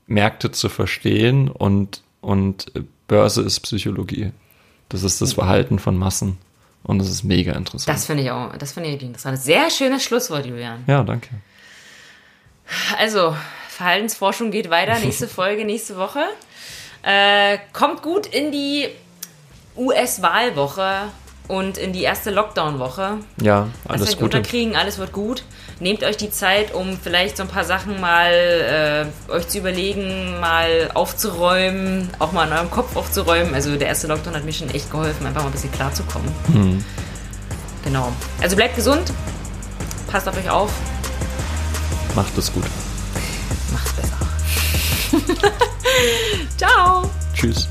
Märkte zu verstehen und, und Börse ist Psychologie. Das ist das Verhalten von Massen und das ist mega interessant. Das finde ich auch, das finde ich interessant. Sehr schönes Schlusswort, Julian. ja, danke. Also, Verhaltensforschung geht weiter. Nächste Folge, nächste Woche. Äh, kommt gut in die US-Wahlwoche und in die erste Lockdown-Woche. Ja, alles Gute. unterkriegen, alles wird gut. Nehmt euch die Zeit, um vielleicht so ein paar Sachen mal äh, euch zu überlegen, mal aufzuräumen, auch mal in eurem Kopf aufzuräumen. Also der erste Lockdown hat mir schon echt geholfen, einfach mal ein bisschen klarzukommen. Hm. Genau. Also bleibt gesund, passt auf euch auf, Macht es gut. Macht's besser. Ciao! Tschüss.